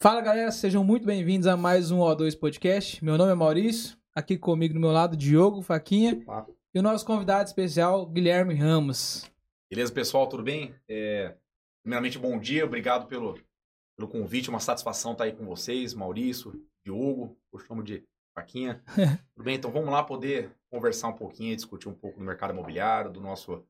Fala galera, sejam muito bem-vindos a mais um O2 Podcast. Meu nome é Maurício, aqui comigo do meu lado, Diogo Faquinha e o nosso convidado especial, Guilherme Ramos. Beleza, pessoal, tudo bem? É, primeiramente, bom dia, obrigado pelo, pelo convite, uma satisfação estar aí com vocês, Maurício, Diogo, eu chamo de Faquinha. tudo bem? Então vamos lá poder conversar um pouquinho, discutir um pouco do mercado imobiliário, do nosso,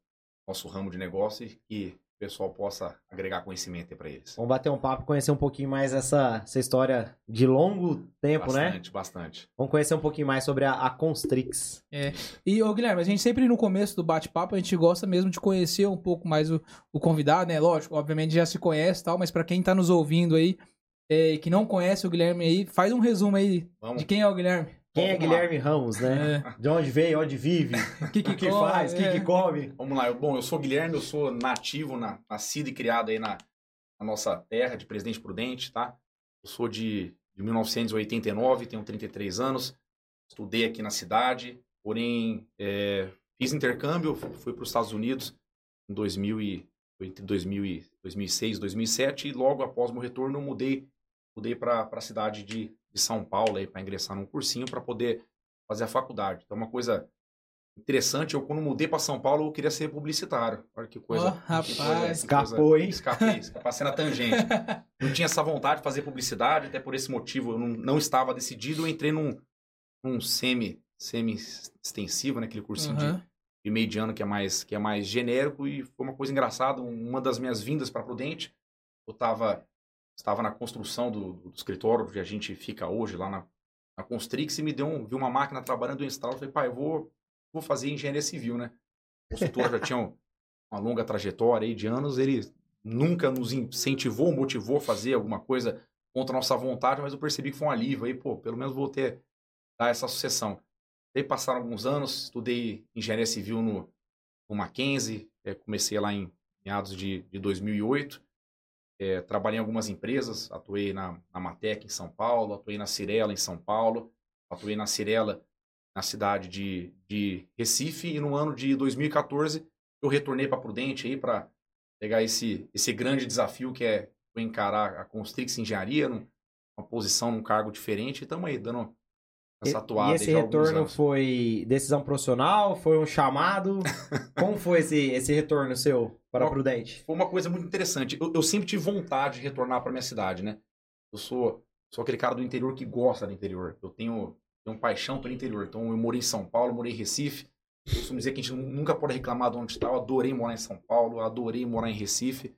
nosso ramo de negócio e o pessoal possa agregar conhecimento para eles. Vamos bater um papo, conhecer um pouquinho mais essa, essa história de longo tempo, bastante, né? Bastante, bastante. Vamos conhecer um pouquinho mais sobre a, a Constrix. É. E, ô Guilherme, a gente sempre no começo do bate-papo, a gente gosta mesmo de conhecer um pouco mais o, o convidado, né? Lógico, obviamente já se conhece e tal, mas para quem tá nos ouvindo aí, é, que não conhece o Guilherme aí, faz um resumo aí Vamos. de quem é o Guilherme. Quem é Vamos lá. Guilherme Ramos, né? De onde veio, onde vive, O que, o que come, faz, o que, é. que come. Vamos lá, eu- bom, eu sou Guilherme, eu sou nativo, na, nascido e criado aí na, na nossa terra de Presidente Prudente, tá? Eu sou de, de 1989, tenho 33 anos, estudei aqui na cidade, porém é, fiz intercâmbio, fu- fui para os Estados Unidos em 2000 e, entre 2000 e 2006 e 2007 e logo após meu retorno eu mudei, mudei para a cidade de, de São Paulo aí para ingressar num cursinho para poder fazer a faculdade. Então uma coisa interessante, eu quando mudei para São Paulo eu queria ser publicitário. Olha que coisa. Que rapaz. coisa- Escapou, hein? Escapei, passei na tangente. Não tinha essa vontade de fazer publicidade, até por esse motivo eu não, não estava decidido. Eu entrei num, num semi, semi extensivo, né, aquele cursinho de, Aham. de meio de ano que é mais que é mais genérico e foi uma coisa engraçada. Uma das minhas vindas para Prudente, eu estava estava na construção do, do escritório onde a gente fica hoje lá na, na Constrix e me deu um, vi uma máquina trabalhando em instalo, falei, pai, eu vou vou fazer engenharia civil, né? O consultor já tinha um- uma longa trajetória aí de anos, ele nunca nos incentivou, motivou a fazer alguma coisa contra a nossa vontade, mas eu percebi que foi um alívio aí, pô, pelo menos vou ter dar essa sucessão. Aí passaram alguns anos, estudei engenharia civil no, no Mackenzie, eh, comecei lá em meados de, de 2008, eh, trabalhei em algumas empresas, atuei na, na Matec em São Paulo, atuei na Cirela em São Paulo, atuei na Cirela na cidade de, de Recife e no ano de 2014 eu retornei para Prudente aí para pegar esse, esse grande desafio que é encarar a Constrix Engenharia, num- uma posição num cargo diferente. E estamos aí dando essa atuada e esse retorno foi decisão profissional? Foi um chamado? Como foi esse, esse retorno seu para Bom, Prudente? foi uma coisa muito interessante. Eu, eu sempre tive vontade de retornar para minha cidade, né? Eu sou, sou aquele cara do interior que gosta do interior. Eu tenho, tenho paixão pelo interior. Então, eu morei em São Paulo, morei em Recife. Eu costumo dizer que a gente nunca pode reclamar de onde está. Eu adorei morar em São Paulo, adorei morar em Recife.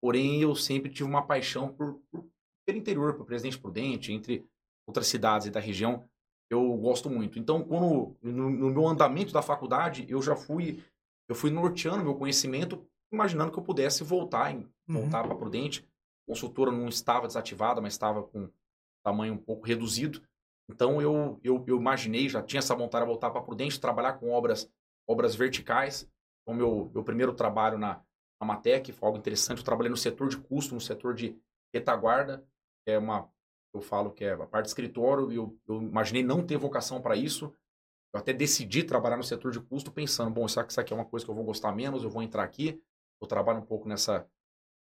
Porém, eu sempre tive uma paixão por, por- pelo interior, por Presidente Prudente, entre outras cidades da região. Eu gosto muito. Então, quando no, no meu andamento da faculdade, eu já fui, eu fui norteando meu conhecimento imaginando que eu pudesse voltar, em- Uhum. voltar para Prudente. A consultora não estava desativada, mas estava com tamanho um pouco reduzido. Então eu, eu, eu imaginei, já tinha essa vontade de voltar para Prudente, trabalhar com obras, obras verticais. Então meu, meu primeiro trabalho na, na Matec foi algo interessante. Eu trabalhei no setor de custo, no setor de retaguarda, que é uma, eu falo que é a parte de escritório, e eu, eu imaginei não ter vocação para isso. Eu até decidi trabalhar no setor de custo pensando, bom, será que isso aqui é uma coisa que eu vou gostar menos? Eu vou entrar aqui, eu trabalho um pouco nessa,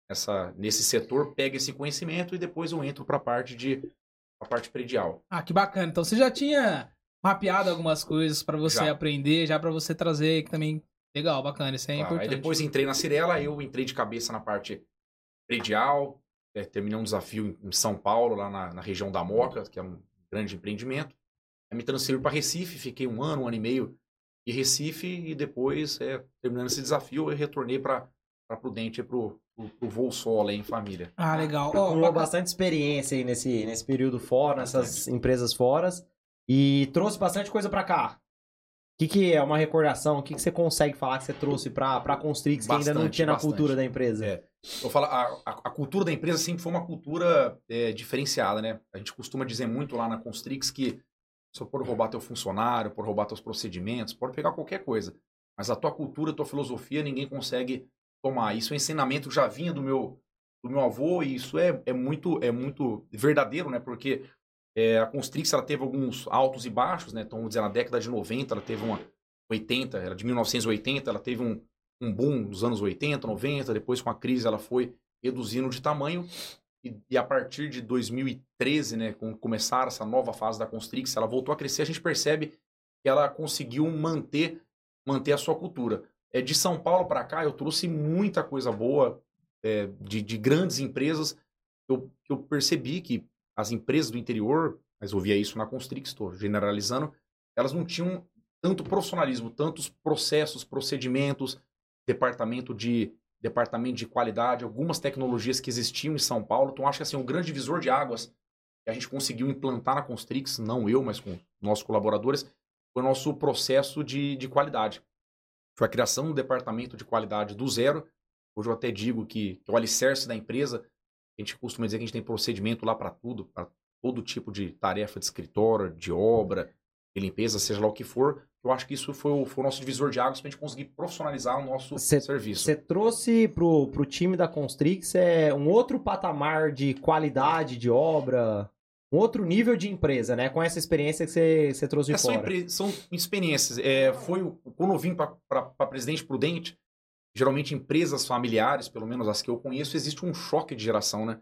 nessa, nesse setor, pego esse conhecimento e depois eu entro para a parte de a parte predial. Ah, que bacana. Então você já tinha mapeado algumas coisas pra você Já. aprender, já pra você trazer que também legal, bacana, isso é Claro, importante. Aí depois entrei na Cirela, eu entrei de cabeça na parte predial, é, terminei um desafio em, em São Paulo, lá na, na região da Moca, que é um grande empreendimento. Aí me transferi para Recife, fiquei um ano, um ano e meio em Recife e depois, é, terminando esse desafio, eu retornei para Prudente, para o voo solo aí em família. Ah, legal. Ó, Acumulou bacana. bastante experiência aí nesse, nesse período fora, nessas empresas fora. E trouxe bastante coisa para cá. O que, que é uma recordação? O que, que você consegue falar que você trouxe para a Constrix que ainda não tinha na bastante. cultura da empresa? É. Eu falo, a, a, a cultura da empresa sempre foi uma cultura é, diferenciada, né? A gente costuma dizer muito lá na Constrix que você pode roubar teu funcionário, pode roubar teus procedimentos, pode pegar qualquer coisa. Mas a tua cultura, a tua filosofia, ninguém consegue tomar. Isso é um ensinamento que já vinha do meu, do meu avô e isso é, é, muito, é muito verdadeiro, né? Porque é, a Constrix ela teve alguns altos e baixos, né? Então, vamos dizer, na década de 90 ela teve uma 80, era de 1980, ela teve um, um boom nos anos 80, 90, depois com a crise ela foi reduzindo de tamanho e, e a partir de 2013, né, com começar essa nova fase da Constrix, ela voltou a crescer, a gente percebe que ela conseguiu manter, manter a sua cultura. É, de São Paulo para cá, eu trouxe muita coisa boa é, de, de grandes empresas. Eu, eu percebi que as empresas do interior, mas eu via isso na Constrix, estou generalizando, elas não tinham tanto profissionalismo, tantos processos, procedimentos, departamento de departamento de qualidade, algumas tecnologias que existiam em São Paulo. Então, acho que assim, um grande divisor de águas que a gente conseguiu implantar na Constrix, não eu, mas com nossos colaboradores, foi o nosso processo de, de qualidade. Foi a criação do departamento de qualidade do zero. Hoje eu até digo que, que o alicerce da empresa, a gente costuma dizer que a gente tem procedimento lá para tudo, para todo tipo de tarefa de escritório, de obra, de limpeza, seja lá o que for. Eu acho que isso foi o, foi o nosso divisor de águas para a gente conseguir profissionalizar o nosso Cê, serviço. Você trouxe pro, pro time da Constrix é, um outro patamar de qualidade de obra, um outro nível de empresa, né? Com essa experiência que você, trouxe de é, fora. São, são experiências. É, foi quando eu vim para Presidente Prudente, geralmente empresas familiares, pelo menos as que eu conheço, existe um choque de geração, né?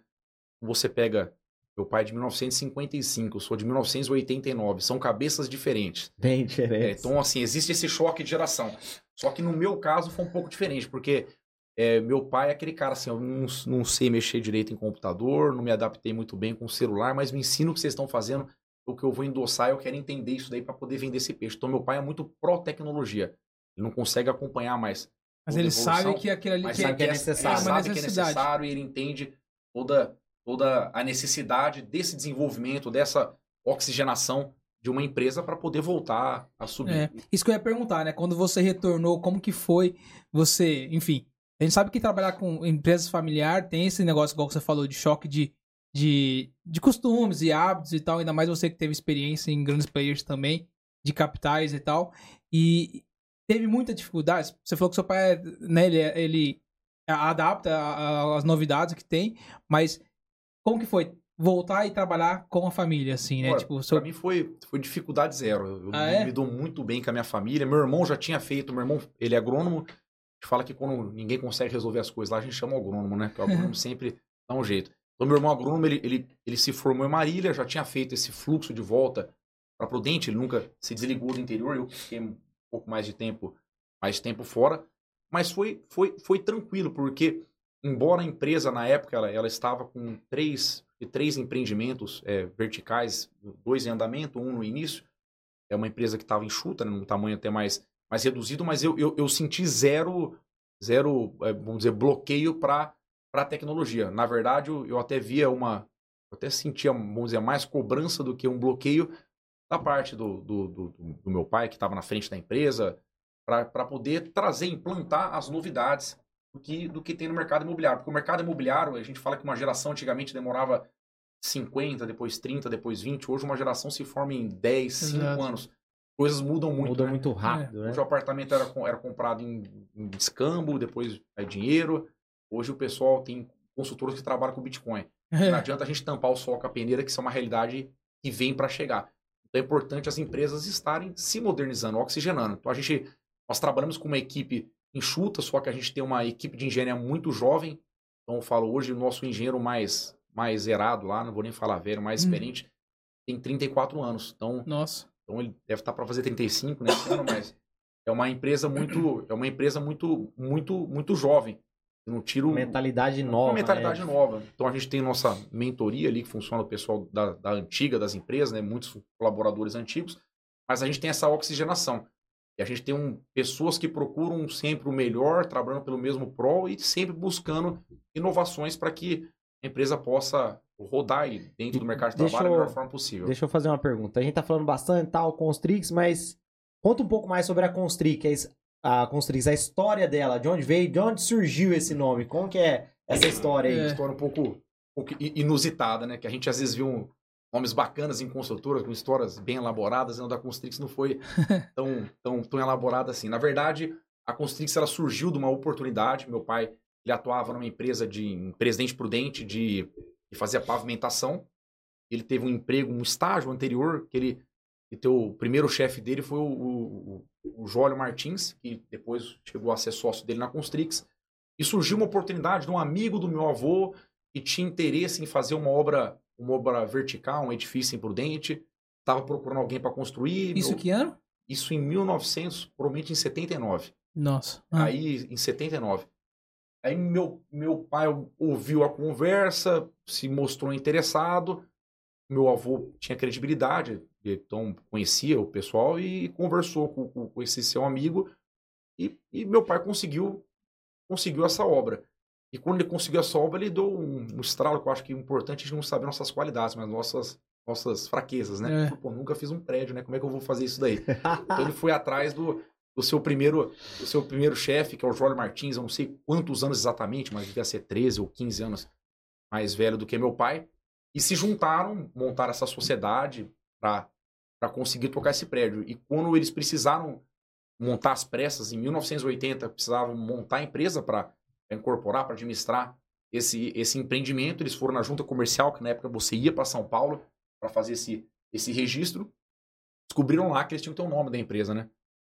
Você pega meu pai é de 1955, eu sou de 1989. São cabeças diferentes. Bem É, diferentes. então, assim, existe esse choque de geração. Só que no meu caso foi um pouco diferente, porque é, meu pai é aquele cara assim, eu não, não sei mexer direito em computador, não me adaptei muito bem com o celular, mas me ensina o que vocês estão fazendo, o que eu vou endossar, eu quero entender isso daí para poder vender esse peixe. Então, meu pai é muito pró-tecnologia. Ele não consegue acompanhar mais. Mas ele evolução, sabe que aquilo ali mas que sabe que é é- necessário. Ele É sabe que é necessário e ele entende toda, toda a necessidade desse desenvolvimento, dessa oxigenação de uma empresa para poder voltar a subir. É, isso que eu ia perguntar, né? Quando você retornou, como que foi você, enfim, a gente sabe que trabalhar com empresas familiar tem esse negócio, igual você falou, de choque de, de, de costumes e hábitos e tal, ainda mais você que teve experiência em grandes players também, de capitais e tal, e teve muita dificuldade. Você falou que seu pai, né, ele, ele adapta as novidades que tem, mas como que foi voltar e trabalhar com a família, assim, né? Olha, tipo, seu... Pra mim foi, foi dificuldade zero. Eu Ah, me, é? me dou muito bem com a minha família. Meu irmão já tinha feito, meu irmão, ele é agrônomo. Fala que quando ninguém consegue resolver as coisas lá, a gente chama o agrônomo, né? Porque o agrônomo sempre dá um jeito. Então, meu irmão agrônomo, ele, ele, ele se formou em Marília, já tinha feito esse fluxo de volta para Prudente, ele nunca se desligou do interior, eu fiquei pouco mais de tempo, mais tempo fora. Mas foi, foi, foi tranquilo, porque embora a empresa na época ela, ela estava com três, três empreendimentos é, verticais, dois em andamento, um no início, é uma empresa que estava enxuta, né, num tamanho até mais, mais reduzido, mas eu, eu, eu senti zero, zero é, vamos dizer, bloqueio para a tecnologia. Na verdade, eu, eu até via uma, eu até sentia, vamos dizer, mais cobrança do que um bloqueio da parte do, do, do, do meu pai, que estava na frente da empresa, para poder trazer, implantar as novidades do que, do que tem no mercado imobiliário. Porque o mercado imobiliário, a gente fala que uma geração antigamente demorava 50, depois 30, depois 20. Hoje uma geração se forma em 10, 5 Exato. anos. Coisas mudam muito. Muda né? muito rápido, né? Hoje o apartamento era, era comprado em, em escambo, depois é dinheiro. Hoje o pessoal tem consultores que trabalham com Bitcoin. Não adianta a gente tampar o sol com a peneira, que isso é uma realidade que vem para chegar. Então é importante as empresas estarem se modernizando, oxigenando. Então a gente, nós trabalhamos com uma equipe enxuta, só que a gente tem uma equipe de engenharia muito jovem. Então eu falo hoje o nosso engenheiro mais mais zerado lá, não vou nem falar velho, mais Hum. experiente, tem 34 anos. Então, Nossa. então ele deve estar para fazer 35 nesse ano, mas é uma empresa muito é uma empresa muito muito muito jovem. Eu não tiro Mentalidade nova. uma mentalidade né? nova. Então a gente tem nossa mentoria ali, que funciona o pessoal da, da antiga, das empresas, né? Muitos colaboradores antigos, mas a gente tem essa oxigenação. E a gente tem um, pessoas que procuram sempre o melhor, trabalhando pelo mesmo prol e sempre buscando inovações para que a empresa possa rodar aí dentro do mercado de Deixa trabalho da eu- melhor forma possível. Deixa eu fazer uma pergunta. A gente tá falando bastante tal, Constrix, mas conta um pouco mais sobre a Constrix, a a Constrix, a história dela, de onde veio, de onde surgiu esse nome, como que é essa história aí? uma história um pouco, um pouco inusitada, né? Que a gente às vezes viu um- nomes bacanas em consultoras, com histórias bem elaboradas, e o da Constrix não foi tão, tão, tão elaborada assim. Na verdade, a Constrix ela surgiu de uma oportunidade. Meu pai ele atuava numa empresa de em Presidente Prudente de, de fazer pavimentação. Ele teve um emprego, um estágio anterior, que ele que teu, o primeiro chefe dele foi o, o, o Jólio Martins, que depois chegou a ser sócio dele na Constrix. E surgiu uma oportunidade de um amigo do meu avô que tinha interesse em fazer uma obra, uma obra vertical, um edifício imprudente, estava procurando alguém para construir. Isso meu- que ano? Isso em 1900, provavelmente em 79. Nossa. Ah, Aí, em 79. Aí meu, meu pai ouviu a conversa, se mostrou interessado. Meu avô tinha credibilidade, então conhecia o pessoal e conversou com, com- com esse seu amigo. E, e meu pai conseguiu conseguiu essa obra. E quando ele conseguiu essa obra, ele deu um, um estralo que eu acho que é importante a gente não saber nossas qualidades, mas nossas, nossas fraquezas, né? É. Falou, Pô, nunca fiz um prédio, né? Como é que eu vou fazer isso daí? Então ele foi atrás do, do seu primeiro do seu primeiro chefe, que é o Jorge Martins, eu não sei quantos anos exatamente, mas devia ser 13 ou 15 anos mais velho do que meu pai, e se juntaram, montaram essa sociedade para conseguir tocar esse prédio. E quando eles precisaram montar as pressas, em 1980, precisavam montar a empresa para incorporar, para administrar esse, esse empreendimento, eles foram na junta comercial, que na época você ia para São Paulo para fazer esse, esse registro, descobriram lá que eles tinham que ter o nome da empresa, né?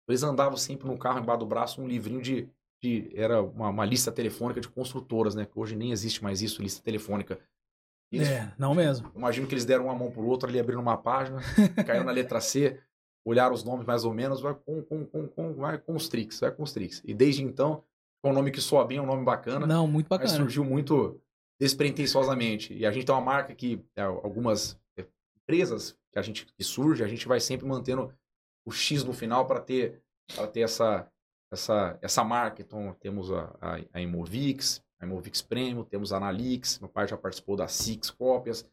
Eles andavam sempre no carro, embaixo do braço, um livrinho de. de era uma, uma lista telefônica de construtoras, né? Que hoje nem existe mais isso, lista telefônica. Eles- É, não mesmo. Imagino que eles deram uma mão pro outro ali, abriram uma página, caiu na letra C, olharam os nomes mais ou menos, vai com, com, com, com, vai com os Trix, vai com os Trix. E desde então, é um nome que soa bem, é um nome bacana, Não, muito mas bacana. surgiu muito despretensiosamente. E a gente tem uma marca que é, algumas é, empresas que a gente que surge, a gente vai sempre mantendo o X no final para ter para ter essa essa essa marca. Então temos a, a, a Imovix, a Imovix Premium, temos a Analix, meu pai já participou da Six Cópias,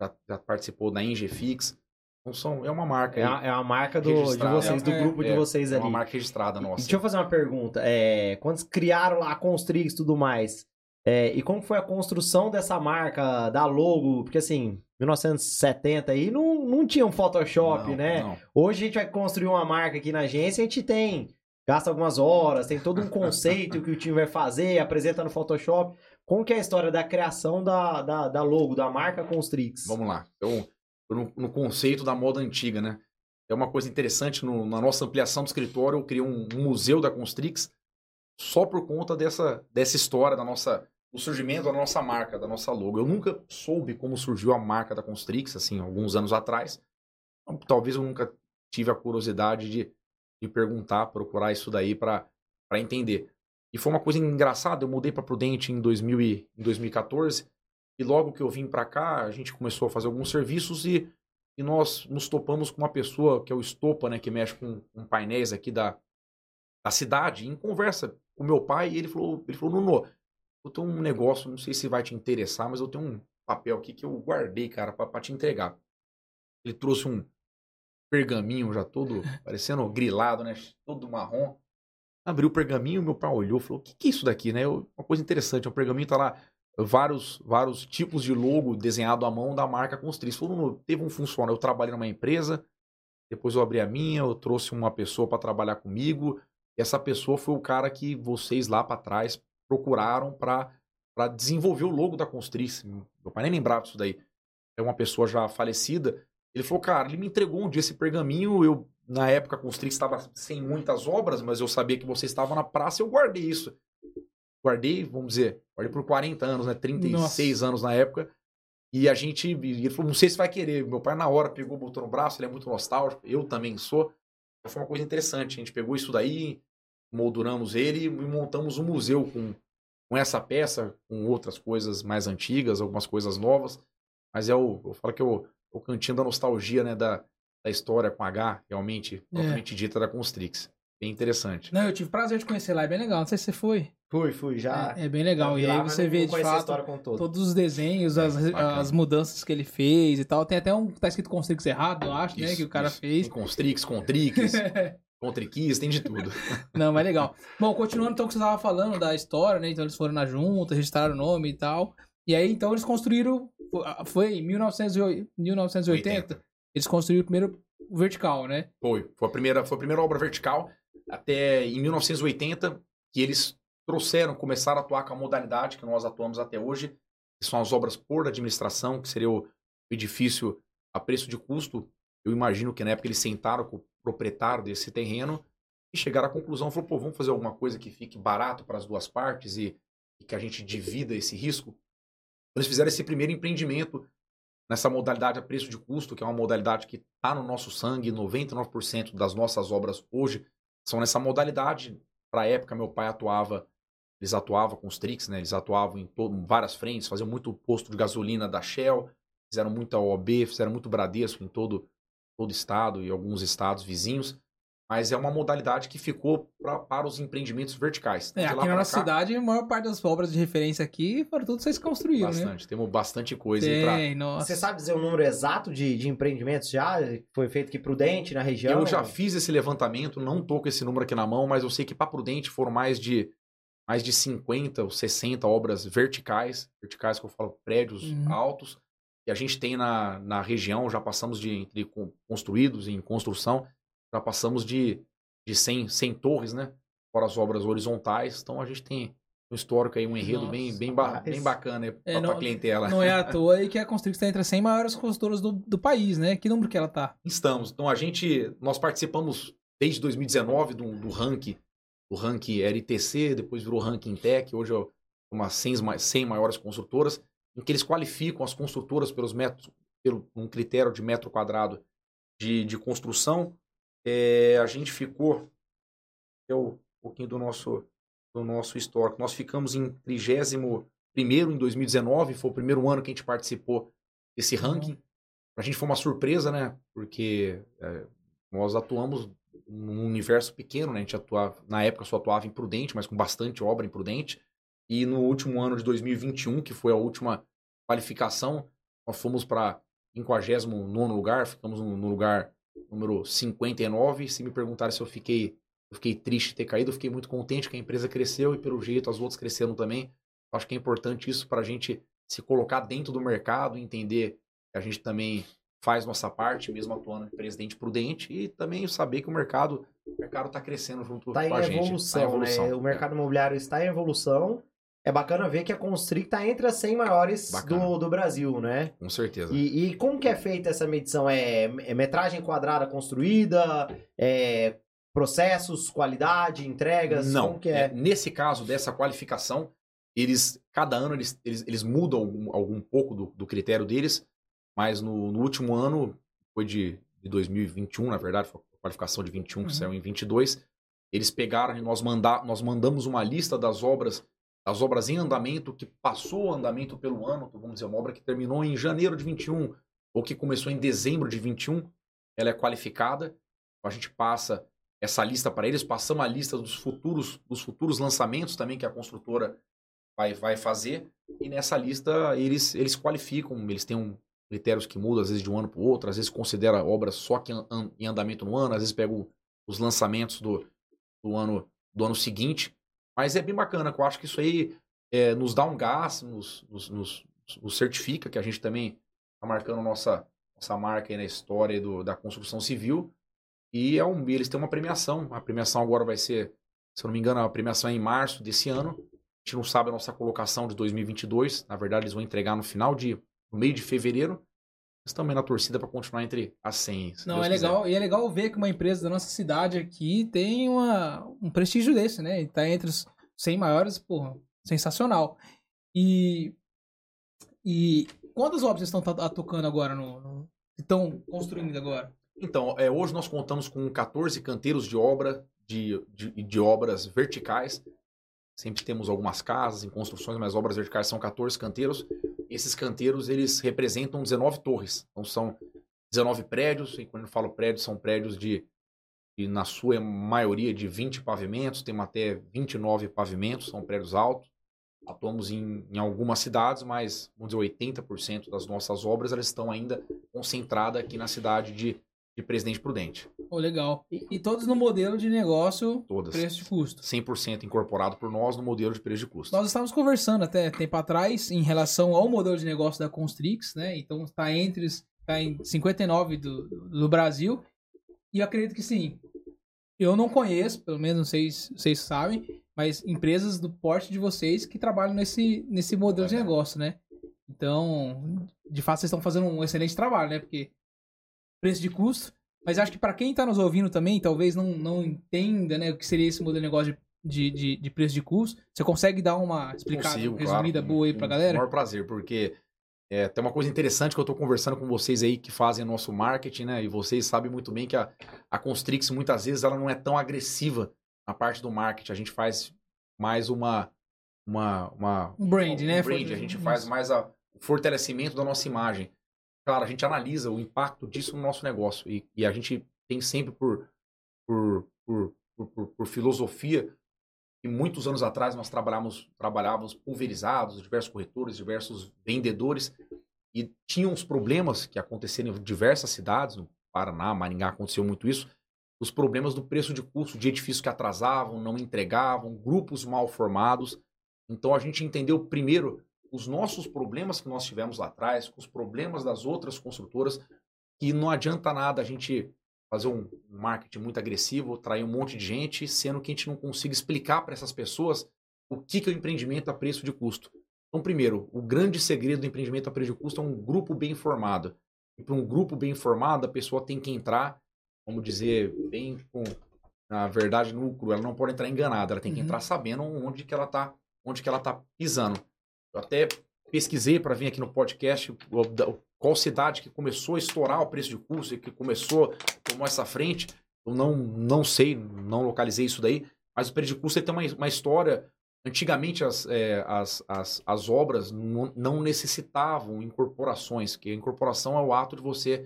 já, já participou da Ingefix. Então são, é uma marca. É a, é a marca do, de Registrado. vocês, do É, grupo de é, vocês é ali. uma marca registrada nossa. Deixa eu fazer uma pergunta. É, quando vocês criaram lá a Constrix e tudo mais, é, e como foi a construção dessa marca, da logo? Porque assim, 1970 aí não, não tinha um Photoshop, Não, né? não. Hoje a gente vai construir uma marca aqui na agência, a gente tem, gasta algumas horas, tem todo um conceito que o time vai fazer, apresenta no Photoshop. Como que é a história da criação da, da, da logo, da marca Constrix? Vamos lá. Então, no, no conceito da moda antiga, né? É uma coisa interessante, no- na nossa ampliação do escritório, eu criei um, um museu da Constrix só por conta dessa, dessa história, da nossa, do surgimento da nossa marca, da nossa logo. Eu nunca soube como surgiu a marca da Constrix, assim, alguns anos atrás. Talvez eu nunca tive a curiosidade de, de perguntar, procurar isso daí para entender. E foi uma coisa engraçada, eu mudei para Prudente em, 2000 e, em 2014, e logo que eu vim para cá, a gente começou a fazer alguns serviços e, e nós nos topamos com uma pessoa que é o Estopa, né, que mexe com, com painéis aqui da, da cidade, em conversa com meu pai, e ele falou, ele falou, Nuno, eu tenho um negócio, não sei se vai te interessar, mas eu tenho um papel aqui que eu guardei, cara, para te entregar. Ele trouxe um pergaminho já todo parecendo grilado, né, todo marrom. Abriu o pergaminho, meu pai olhou falou: O que, que é isso daqui, né? Eu- uma coisa interessante, o pergaminho tá lá, vários, vários tipos de logo desenhado à mão da marca Constrix. Falou: "Nuno, teve um funcionário, eu trabalhei numa empresa, depois eu abri a minha, eu trouxe uma pessoa para trabalhar comigo, e essa pessoa foi o cara que vocês lá para trás procuraram para desenvolver o logo da Constrix. Meu pai nem lembrava disso daí. É uma pessoa já falecida. Ele falou, cara, ele me entregou um dia esse pergaminho, eu na época a Constrix estava sem muitas obras, mas eu sabia que você estava na praça e eu guardei isso. Guardei, vamos dizer, guardei por 40 anos, né? 36 anos na época. E a gente, e ele falou, não sei se vai querer. Meu pai na hora pegou, botou no braço, ele é muito nostálgico, eu também sou. Foi uma coisa interessante. A gente pegou isso daí, molduramos ele e montamos um museu com, com essa peça, com outras coisas mais antigas, algumas coisas novas. Mas é o, eu falo que é o, o cantinho da nostalgia, né? Da, da história com H, realmente, É. propriamente dita da Constrix. Bem interessante. Não, eu tive prazer de conhecer lá, é bem legal. Não sei se você foi. Fui, fui, já. É, é bem legal. E lá, aí você vê de fato todos os desenhos, as, bacana. as mudanças que ele fez e tal. Tem até um. Tá escrito Constrix errado, eu acho, né? Isso, Que o cara isso. fez. Tem Constrix, Contrix, Contriquis, tem de tudo. Não, mas legal. Bom, continuando então o que você estava falando da história, né? Então eles foram na junta, registraram o nome e tal. E aí então eles construíram. Foi em 1908 1980. Eles construíram o primeiro vertical, né? Foi. Foi a primeira, foi a primeira obra vertical até em 1980 que eles trouxeram, começaram a atuar com a modalidade que nós atuamos até hoje, que são as obras por administração, que seria o edifício a preço de custo. Eu imagino que na época eles sentaram com o proprietário desse terreno e chegaram à conclusão, falou, pô, vamos fazer alguma coisa que fique barato para as duas partes e, e que a gente divida esse risco. Eles fizeram esse primeiro empreendimento nessa modalidade a preço de custo, que é uma modalidade que está no nosso sangue, 99% das nossas obras hoje são nessa modalidade. Para a época, meu pai atuava, eles atuavam com os tricks, né? Eles atuavam em, todo, em várias frentes, faziam muito posto de gasolina da Shell, fizeram muita OB, fizeram muito Bradesco em todo todo estado e alguns estados vizinhos mas é uma modalidade que ficou pra, para os empreendimentos verticais. É, aqui na nossa cá, cidade, a maior parte das obras de referência aqui foram tudo vocês construíram, bastante, né? Bastante, temos bastante coisa Tem, aí pra... Você sabe dizer o número exato de, de empreendimentos já? Foi feito aqui Prudente, na região? Eu já fiz esse levantamento, não tô com esse número aqui na mão, mas eu sei que para Prudente foram mais de mais de 50 ou 60 obras verticais, verticais que eu falo prédios uhum. altos, e a gente tem na, na região, já passamos de entre construídos em construção, já passamos de de 100, 100 torres, né? Fora as obras horizontais. Então a gente tem um histórico aí, um enredo Nossa, bem, bem, ba bem bacana é, pra, não, clientela. Não é à toa aí que a Constrix está entre as 100 maiores construtoras do, do país, né? Que número que ela tá? Estamos. Então a gente, nós participamos desde 2019 do, do ranking, do ranking RTC, depois virou ranking Tech, hoje é uma 100, 100 maiores construtoras, em que eles qualificam as construtoras pelos metros, pelo um critério de metro quadrado de, de construção, é, a gente ficou, é um pouquinho do nosso, do nosso histórico, nós ficamos em 31 em 2019, foi o primeiro ano que a gente participou desse uhum. ranking. Pra gente foi uma surpresa, né? Porque é, nós atuamos num universo pequeno, né? A gente atuava, na época só atuava em Prudente, mas com bastante obra em Prudente. E no último ano de 2021, que foi a última qualificação, nós fomos para 59 lugar, ficamos no lugar número 59. Se me perguntarem se eu fiquei, eu fiquei triste de ter caído, eu fiquei muito contente que a empresa cresceu e pelo jeito as outras cresceram também. Acho que é importante isso para a gente se colocar dentro do mercado, entender que a gente também faz nossa parte, mesmo atuando presidente prudente, e também saber que o mercado o mercado está crescendo junto tá com a gente. Evolução, tá em evolução, né? O mercado imobiliário está em evolução é bacana ver que a Constric está entre as 100 maiores do, do Brasil, né? Com certeza. E, e, como que é feita essa medição? É, é metragem quadrada construída? É processos, qualidade, entregas? Não. que é? é? Nesse caso dessa qualificação, eles cada ano eles, eles, eles mudam algum, algum pouco do, do critério deles, mas no, no último ano, foi de, de 2021, na verdade, foi a qualificação de 21 uhum. que saiu em 22, eles pegaram e nós, manda, nós mandamos uma lista das obras as obras em andamento, que passou o andamento pelo ano, então vamos dizer, uma obra que terminou em janeiro de 21 ou que começou em dezembro de 21, ela é qualificada. A gente passa essa lista para eles, passamos a lista dos futuros, dos futuros lançamentos também que a construtora vai, vai fazer. E nessa lista eles, eles qualificam, eles têm um, critérios que mudam às vezes de um ano para o outro, às vezes considera obras só que em andamento no ano, às vezes pega os lançamentos do, do, ano, do ano seguinte. Mas é bem bacana, eu acho que isso aí é, nos dá um gás, nos, nos, nos, nos, certifica que a gente também está marcando nossa, nossa marca aí na história do, da construção civil. E é um, eles têm uma premiação. A premiação agora vai ser, se eu não me engano, a premiação é em março desse ano. A gente não sabe a nossa colocação de 2022. Na verdade, eles vão entregar no final de, no meio de fevereiro. Mas também na torcida para continuar entre as 100. Não, Deus é legal. Quiser. E é legal ver que uma empresa da nossa cidade aqui tem uma, um prestígio desse, né? Está entre os 100 maiores, porra, sensacional. E, e quantas obras estão tocando agora no, no estão construindo agora? Então, é, hoje nós contamos com 14 canteiros de obra, de, de, de, obras verticais. Sempre temos algumas casas em construções, mas obras verticais são 14 canteiros. Esses canteiros, eles representam 19 torres. Então, são 19 prédios, e quando eu falo prédios, são prédios de, de, na sua maioria, de 20 pavimentos, tem até 29 pavimentos, são prédios altos. Atuamos em, em algumas cidades, mas, vamos dizer, 80% das nossas obras, elas estão ainda concentradas aqui na cidade de, de Presidente Prudente. Oh, legal. E, e, todos no modelo de negócio Todas. preço de custo. 100% incorporado por nós no modelo de preço de custo. Nós estávamos conversando até tempo atrás em relação ao modelo de negócio da Constrix, né? Então está entre está em 59 do, do, Brasil. E eu acredito que sim. Eu não conheço, pelo menos não sei se vocês sabem, mas empresas do porte de vocês que trabalham nesse, nesse modelo de negócio, né? Então, de fato, vocês estão fazendo um excelente trabalho, né? Porque preço de custo mas acho que para quem está nos ouvindo também, talvez não, não entenda né, o que seria esse modelo de negócio de de, de, preço de custo. Você consegue dar uma explicada, Consigo, resumida claro, boa aí com- pra com galera? o maior prazer, porque é, tem uma coisa interessante que eu estou conversando com vocês aí que fazem nosso marketing, né? E vocês sabem muito bem que a, a Constrix, muitas vezes, ela não é tão agressiva na parte do marketing. A gente faz mais uma... uma, uma Um brand, um né? brand, a gente faz mais a- o fortalecimento da nossa imagem. Claro, a gente analisa o impacto disso no nosso negócio e, e a gente tem sempre por, por, por, por, por- filosofia que muitos anos atrás nós trabalhávamos, trabalhávamos pulverizados, diversos corretores, diversos vendedores e tinham uns problemas que aconteceram em diversas cidades, no Paraná, Maringá aconteceu muito isso, os problemas do preço de custo de edifícios que atrasavam, não entregavam, grupos mal formados. Então a gente entendeu primeiro os nossos problemas que nós tivemos lá atrás, com os problemas das outras construtoras, que não adianta nada a gente fazer um marketing muito agressivo, atrair um monte de gente, sendo que a gente não consiga explicar para essas pessoas o que, que é o empreendimento a preço de custo. Então, primeiro, o grande segredo do empreendimento a preço de custo é um grupo bem formado. E para um grupo bem formado, a pessoa tem que entrar, vamos dizer, bem com, na verdade, núcleo, ela não pode entrar enganada, ela tem que Uhum. entrar sabendo onde que ela está onde que ela tá pisando. Eu até pesquisei para vir aqui no podcast qual cidade que começou a estourar o preço de custo e que começou, tomou essa frente. Eu não, não sei, não localizei isso daí, mas o preço de custo tem uma, uma história. Antigamente as, é, as, as, as obras não, não necessitavam incorporações, que a incorporação é o ato de você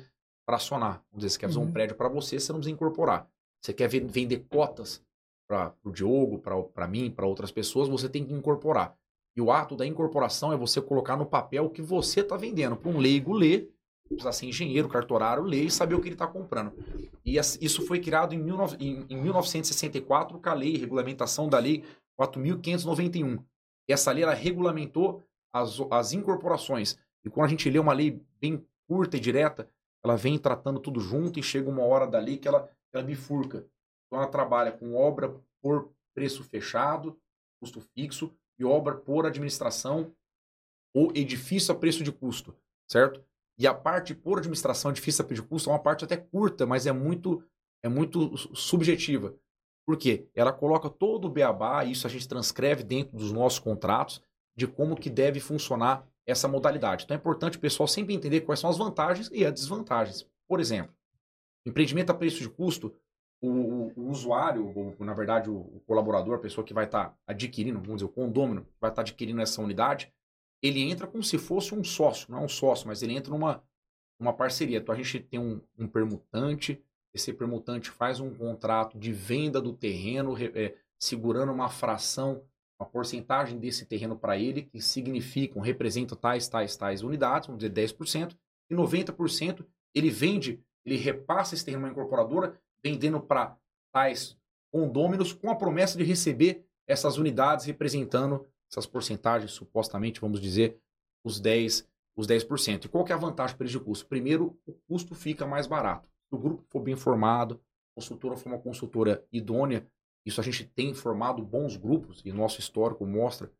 fracionar. Vamos dizer, você quer fazer Uhum. um prédio para você, você não precisa incorporar. Você quer ven- vender cotas para o Diogo, para mim, para outras pessoas, você tem que incorporar. E o ato da incorporação é você colocar no papel o que você está vendendo. Para um leigo ler, precisa ser engenheiro, cartorário, ler e saber o que ele está comprando. E isso foi criado em, 19 em- em 1964 com a lei, regulamentação da lei 4.591. E essa lei, ela regulamentou as, as incorporações. E quando a gente lê uma lei bem curta e direta, ela vem tratando tudo junto e chega uma hora da lei que ela, ela bifurca. Então ela trabalha com obra por preço fechado, custo fixo, e obra por administração ou edifício a preço de custo, certo? E a parte por administração, edifício a preço de custo, é uma parte até curta, mas é muito, é muito su- subjetiva. Por quê? Ela coloca todo o beabá, isso a gente transcreve dentro dos nossos contratos, de como que deve funcionar essa modalidade. Então é importante o pessoal sempre entender quais são as vantagens e as desvantagens. Por exemplo, empreendimento a preço de custo, o, o- o usuário, ou, na verdade o, o colaborador, a pessoa que vai estar adquirindo, vamos dizer, o condômino, vai estar adquirindo essa unidade, ele entra como se fosse um sócio, não é um sócio, mas ele entra numa, numa parceria. Então a gente tem um, um permutante, esse permutante faz um contrato de venda do terreno, re- é, segurando uma fração, uma porcentagem desse terreno para ele, que significam, representam tais, tais, tais unidades, vamos dizer 10%, e 90% ele vende, ele repassa esse terreno uma incorporadora, vendendo para tais condôminos com a promessa de receber essas unidades representando essas porcentagens, supostamente, vamos dizer, os 10%. Os 10%. E qual que é a vantagem para eles de custo? Primeiro, o custo fica mais barato. Se o grupo for bem formado, a consultora for uma consultora idônea, isso a gente tem formado bons grupos, e nosso histórico mostra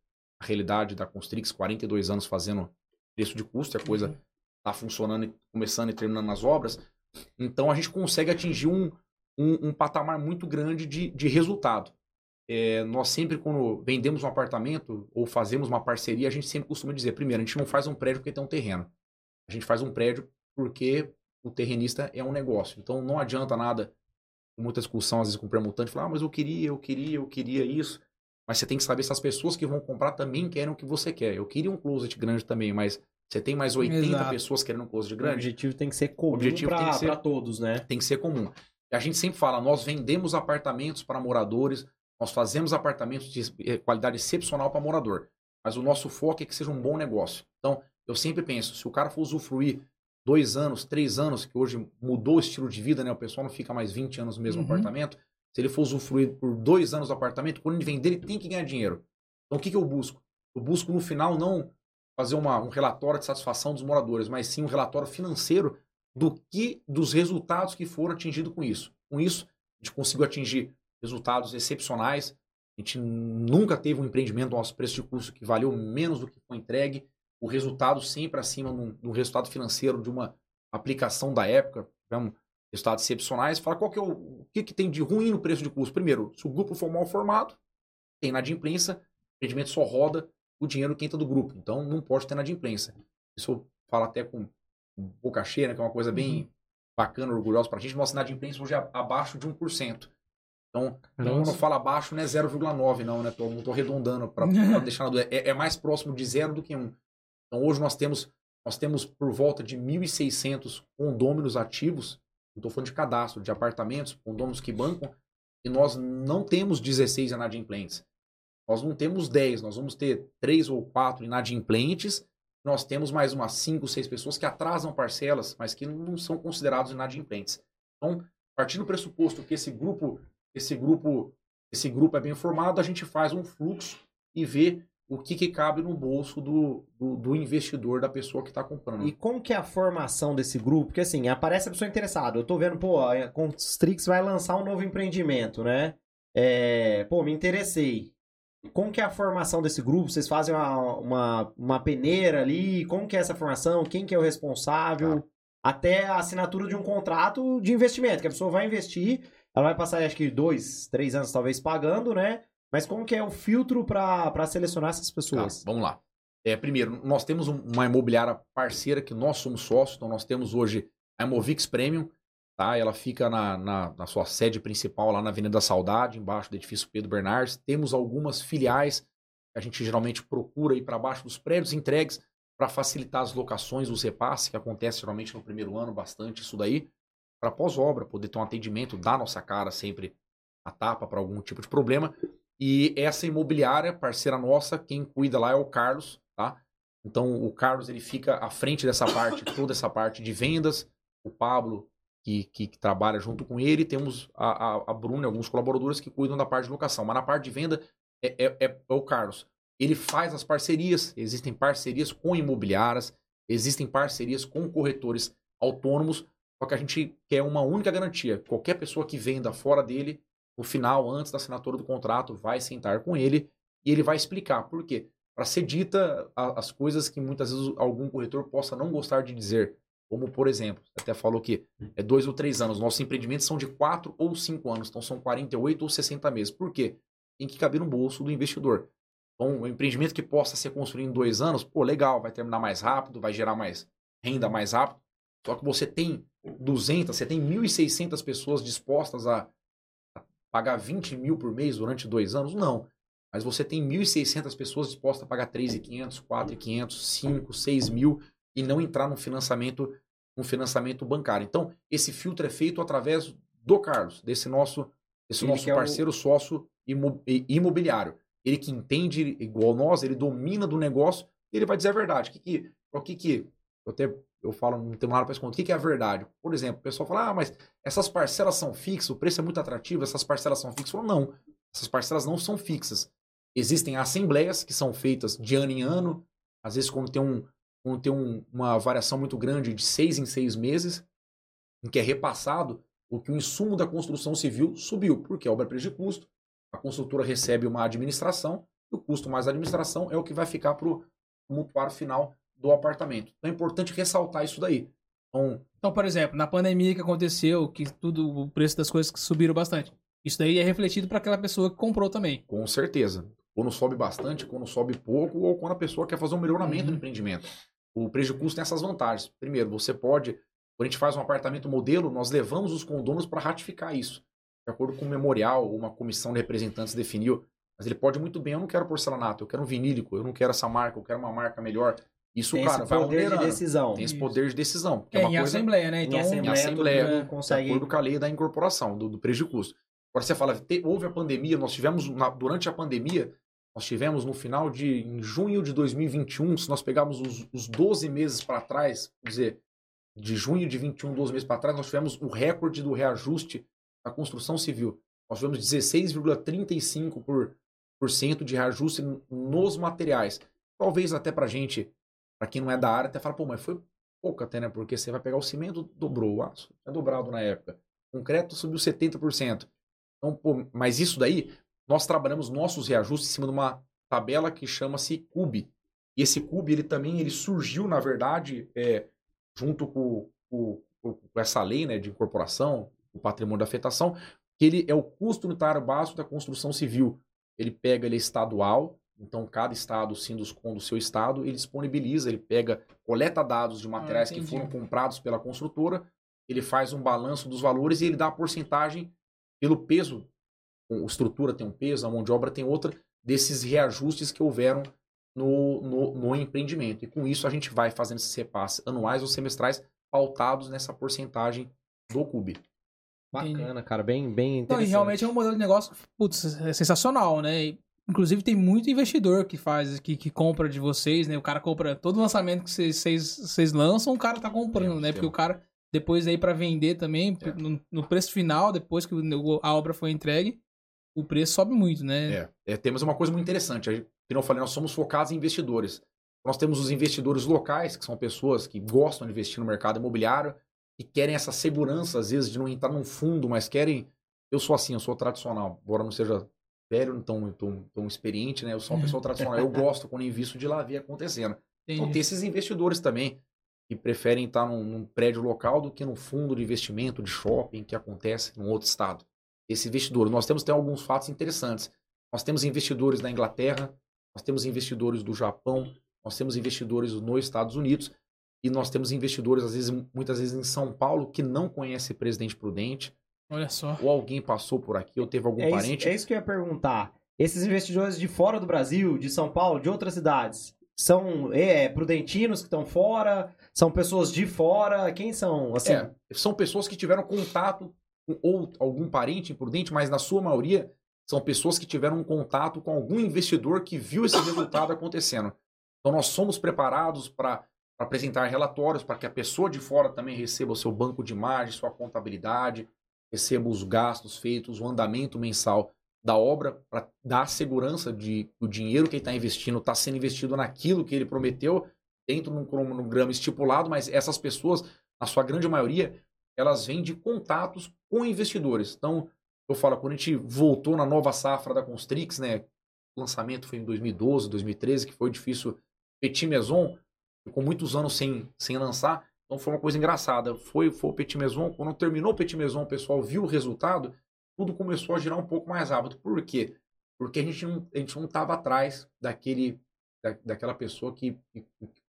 a realidade da Constrix, 42 anos fazendo preço de custo, a coisa está funcionando, e começando e terminando as obras. Então a gente consegue atingir um, um, um patamar muito grande de, de resultado. É, nós sempre, quando vendemos um apartamento ou fazemos uma parceria, a gente sempre costuma dizer: primeiro, a gente não faz um prédio porque tem um terreno. A gente faz um prédio porque o terrenista é um negócio. Então não adianta nada, muita discussão às vezes com o permutante, falar: ah, mas eu queria, eu queria, eu queria isso. Mas você tem que saber se as pessoas que vão comprar também querem o que você quer. Eu queria um closet grande também, mas você tem mais 80 Exato. pessoas querendo um closet O grande. objetivo tem que ser comum para todos, né? tem que ser comum. A gente sempre fala, nós vendemos apartamentos para moradores, nós fazemos apartamentos de eh, qualidade excepcional para morador. Mas o nosso foco é que seja um bom negócio. Então, eu sempre penso, se o cara for usufruir dois anos, três anos, que hoje mudou o estilo de vida, né? O pessoal não fica mais 20 anos no mesmo Uhum. apartamento. Se ele for usufruir por dois anos do apartamento, quando ele vender, ele tem que ganhar dinheiro. Então, o que, que eu busco? Eu busco, no final, não fazer uma- um relatório de satisfação dos moradores, mas sim um relatório financeiro do que dos resultados que foram atingidos com isso. Com isso, a gente conseguiu atingir resultados excepcionais. A gente nunca teve um empreendimento do nosso preço de custo que valeu menos do que foi entregue. O resultado sempre acima do, do resultado financeiro de uma aplicação da época. Tivemos resultados excepcionais. Fala qual que é o, o que, que tem de ruim no preço de custo. Primeiro, se o grupo for mal formado, Tem inadimplência, o empreendimento só roda o dinheiro que entra do grupo. Então não pode ter inadimplência. Isso eu falo até com boca cheia, né, que é uma coisa bem uhum. bacana, orgulhosa para a gente. Nossa inadimplência hoje é abaixo de 1%. Então, quando eu falo abaixo, não é 0,9 não, né? Tô, não estou arredondando para deixar na. É, é, mais próximo de zero do que 1. Então hoje nós temos, nós temos por volta de 1.600 condôminos ativos, não estou falando de cadastro, de apartamentos, condôminos que bancam, e nós não temos 16 inadimplentes. Nós não temos 10, nós vamos ter 3 ou 4 inadimplentes, nós temos mais umas 5, 6 pessoas que atrasam parcelas, mas que não são considerados inadimplentes. Então, partindo do pressuposto que esse grupo esse grupo esse grupo é bem formado, a gente faz um fluxo e vê o que, que cabe no bolso do, do, do investidor, da pessoa que está comprando. E como que é a formação desse grupo? Porque assim, aparece a pessoa interessada. Eu estou vendo, pô, a Constrix vai lançar um novo empreendimento, né? É, pô, me interessei. Como que é a formação desse grupo? Vocês fazem uma, uma, uma peneira ali? Como que é essa formação? Quem que é o responsável? Tá. Até a assinatura de um contrato de investimento, que a pessoa vai investir ela vai passar, acho que, dois, três anos talvez pagando, né? Mas como que é o filtro para selecionar essas pessoas? Tá, vamos lá. É, primeiro, nós temos uma imobiliária parceira que nós somos sócios, então nós temos hoje a Imovix Premium, tá? Ela fica na, na, na, sua sede principal lá na Avenida da Saudade, embaixo do edifício Pedro Bernardes. Temos algumas filiais que a gente geralmente procura ir para baixo dos prédios entregues para facilitar as locações, os repasses, que acontece geralmente no primeiro ano, bastante isso daí para pós-obra, poder ter um atendimento, dar nossa cara sempre a tapa para algum tipo de problema. E essa imobiliária, parceira nossa, quem cuida lá é o Carlos, tá? Então o Carlos ele fica à frente dessa parte, toda essa parte de vendas. O Pablo, que, que, que trabalha junto com ele, temos a, a, a Bruna e alguns colaboradores que cuidam da parte de locação. Mas na parte de venda é, é, é o Carlos. Ele faz as parcerias, existem parcerias com imobiliárias, existem parcerias com corretores autônomos só que a gente quer uma única garantia. Qualquer pessoa que venda fora dele, no final, antes da assinatura do contrato, vai sentar com ele e ele vai explicar por quê. Para ser dita as coisas que muitas vezes algum corretor possa não gostar de dizer. Como, por exemplo, até falou que é dois ou três anos. Nossos empreendimentos são de quatro ou cinco anos. Então, são 48 ou 60 meses. Por quê? Tem que caber no bolso do investidor. Então, um empreendimento que possa ser construído em dois anos, pô, legal, vai terminar mais rápido, vai gerar mais renda mais rápido. Só que você tem 200, você tem 1.600 pessoas dispostas a pagar 20 mil por mês durante dois anos? Não. Mas você tem 1.600 pessoas dispostas a pagar 3.500, 4.500, 5, 6 mil e não entrar no financiamento, no financiamento bancário. Então, esse filtro é feito através do Carlos, desse nosso, desse nosso parceiro o... sócio imobiliário. Ele que entende igual nós, ele domina do negócio, ele vai dizer a verdade. O que, que, o que, que eu até eu falo, não tenho nada para responder. O que, é a verdade? Por exemplo, o pessoal fala, ah, mas essas parcelas são fixas, o preço é muito atrativo, essas parcelas são fixas. Eu falo, não, essas parcelas não são fixas. Existem assembleias que são feitas de ano em ano, às vezes quando tem, um, quando tem um, uma variação muito grande de seis em seis meses, em que é repassado o que o insumo da construção civil subiu, porque é obra preço de custo, a construtora recebe uma administração, e o custo mais a administração é o que vai ficar para o mutuário final do apartamento. Então é importante ressaltar isso daí. Então, então, por exemplo, na pandemia que aconteceu, que tudo o preço das coisas subiram bastante. Isso daí é refletido para aquela pessoa que comprou também. Com certeza. Quando sobe bastante, quando sobe pouco, ou quando a pessoa quer fazer um melhoramento uhum. no empreendimento. O preço de custo tem essas vantagens. Primeiro, você pode, quando a gente faz um apartamento modelo, nós levamos os condomínios para ratificar isso. De acordo com o memorial, uma comissão de representantes definiu. Mas ele pode muito bem, eu não quero porcelanato, eu quero um vinílico, eu não quero essa marca, eu quero uma marca melhor. Isso, tem cara, esse poder de decisão. Tem esse poder de decisão. É, é, em coisa... assembleia, né? Então, em assembleia, em assembleia consegue... de acordo com a lei da incorporação, do, do preço de custo. Agora você fala, te, houve a pandemia, nós tivemos, na, durante a pandemia, nós tivemos no final de, em junho de 2021, se nós pegarmos os, os 12 meses para trás, quer dizer, de junho de 21, 12 meses para trás, nós tivemos o recorde do reajuste da construção civil. Nós tivemos 16,35% de reajuste nos materiais. Talvez até para gente para quem não é da área, até fala, pô, mas foi pouco até, né? Porque você vai pegar o cimento, dobrou, o aço é dobrado na época. Concreto subiu 70%. Então, pô, mas isso daí, nós trabalhamos nossos reajustes em cima de uma tabela que chama-se CUB. E esse CUB, ele também ele surgiu, na verdade, é, junto com, com, com, essa lei né, de incorporação, o patrimônio da afetação, que ele é o custo unitário básico da construção civil. ele pega, ele é estadual, então cada estado, Sinduscom do seu estado, ele disponibiliza, ele pega, coleta dados de materiais que entendi. foram comprados pela construtora, ele faz um balanço dos valores e ele dá a porcentagem pelo peso. A estrutura tem um peso, a mão de obra tem outra, desses reajustes que houveram no, no, no empreendimento. E com isso a gente vai fazendo esses repasses anuais ou semestrais pautados nessa porcentagem do CUB. Bacana, cara. Bem, bem Não, interessante. e realmente é um modelo de negócio, putz, é sensacional, né? E, inclusive tem muito investidor que faz, que, que compra de vocês, né? O cara compra todo lançamento que vocês- lançam, o cara tá comprando, É, né? Porque o cara, depois aí pra vender também, É. no, no preço final, depois que o- a obra foi entregue, o preço sobe muito, né? É, é, temos uma coisa muito interessante. Gente- Como eu falei, nós somos focados em investidores. Nós temos os investidores locais, que são pessoas que gostam de investir no mercado imobiliário e querem essa segurança, às vezes, de não entrar num fundo, mas querem. Eu sou assim, eu sou tradicional. Embora não seja velho, não tão, tão, tão experiente, né? Eu sou uma pessoa tradicional. Eu gosto, quando invisto, de lá ver acontecendo. Então, Entendi. tem esses investidores também que preferem estar num, num prédio local do que num fundo de investimento de shopping que acontece num outro estado. Esse investidor, nós temos tem alguns fatos interessantes. Nós temos investidores na Inglaterra, nós temos investidores do Japão, nós temos investidores nos Estados Unidos e nós temos investidores às vezes muitas vezes em São Paulo que não conhece Presidente Prudente Olha só. ou alguém passou por aqui ou teve algum É isso, parente. é isso que eu ia perguntar. Esses investidores de fora do Brasil, de São Paulo, de outras cidades, são é, prudentinos que estão fora? São pessoas de fora? Quem são? Assim, É, são pessoas que tiveram contato ou algum parente imprudente, mas na sua maioria são pessoas que tiveram um contato com algum investidor que viu esse resultado acontecendo. Então nós somos preparados para apresentar relatórios para que a pessoa de fora também receba o seu banco de imagem, sua contabilidade, receba os gastos feitos, o andamento mensal da obra para dar segurança de que o dinheiro que ele está investindo está sendo investido naquilo que ele prometeu dentro de um cronograma estipulado, mas essas pessoas, na sua grande maioria, elas vêm de contatos com investidores. Então, eu falo, quando a gente voltou na nova safra da Constrix, né? O lançamento foi em 2012, 2013, que foi difícil. Petit Maison ficou muitos anos sem, sem lançar. Então foi uma coisa engraçada. Foi, foi o Petit Maison. Quando terminou o Petit Maison, o pessoal viu o resultado, tudo começou a girar um pouco mais rápido. Por quê? Porque a gente não a gente não estava atrás daquele, da, daquela pessoa que, que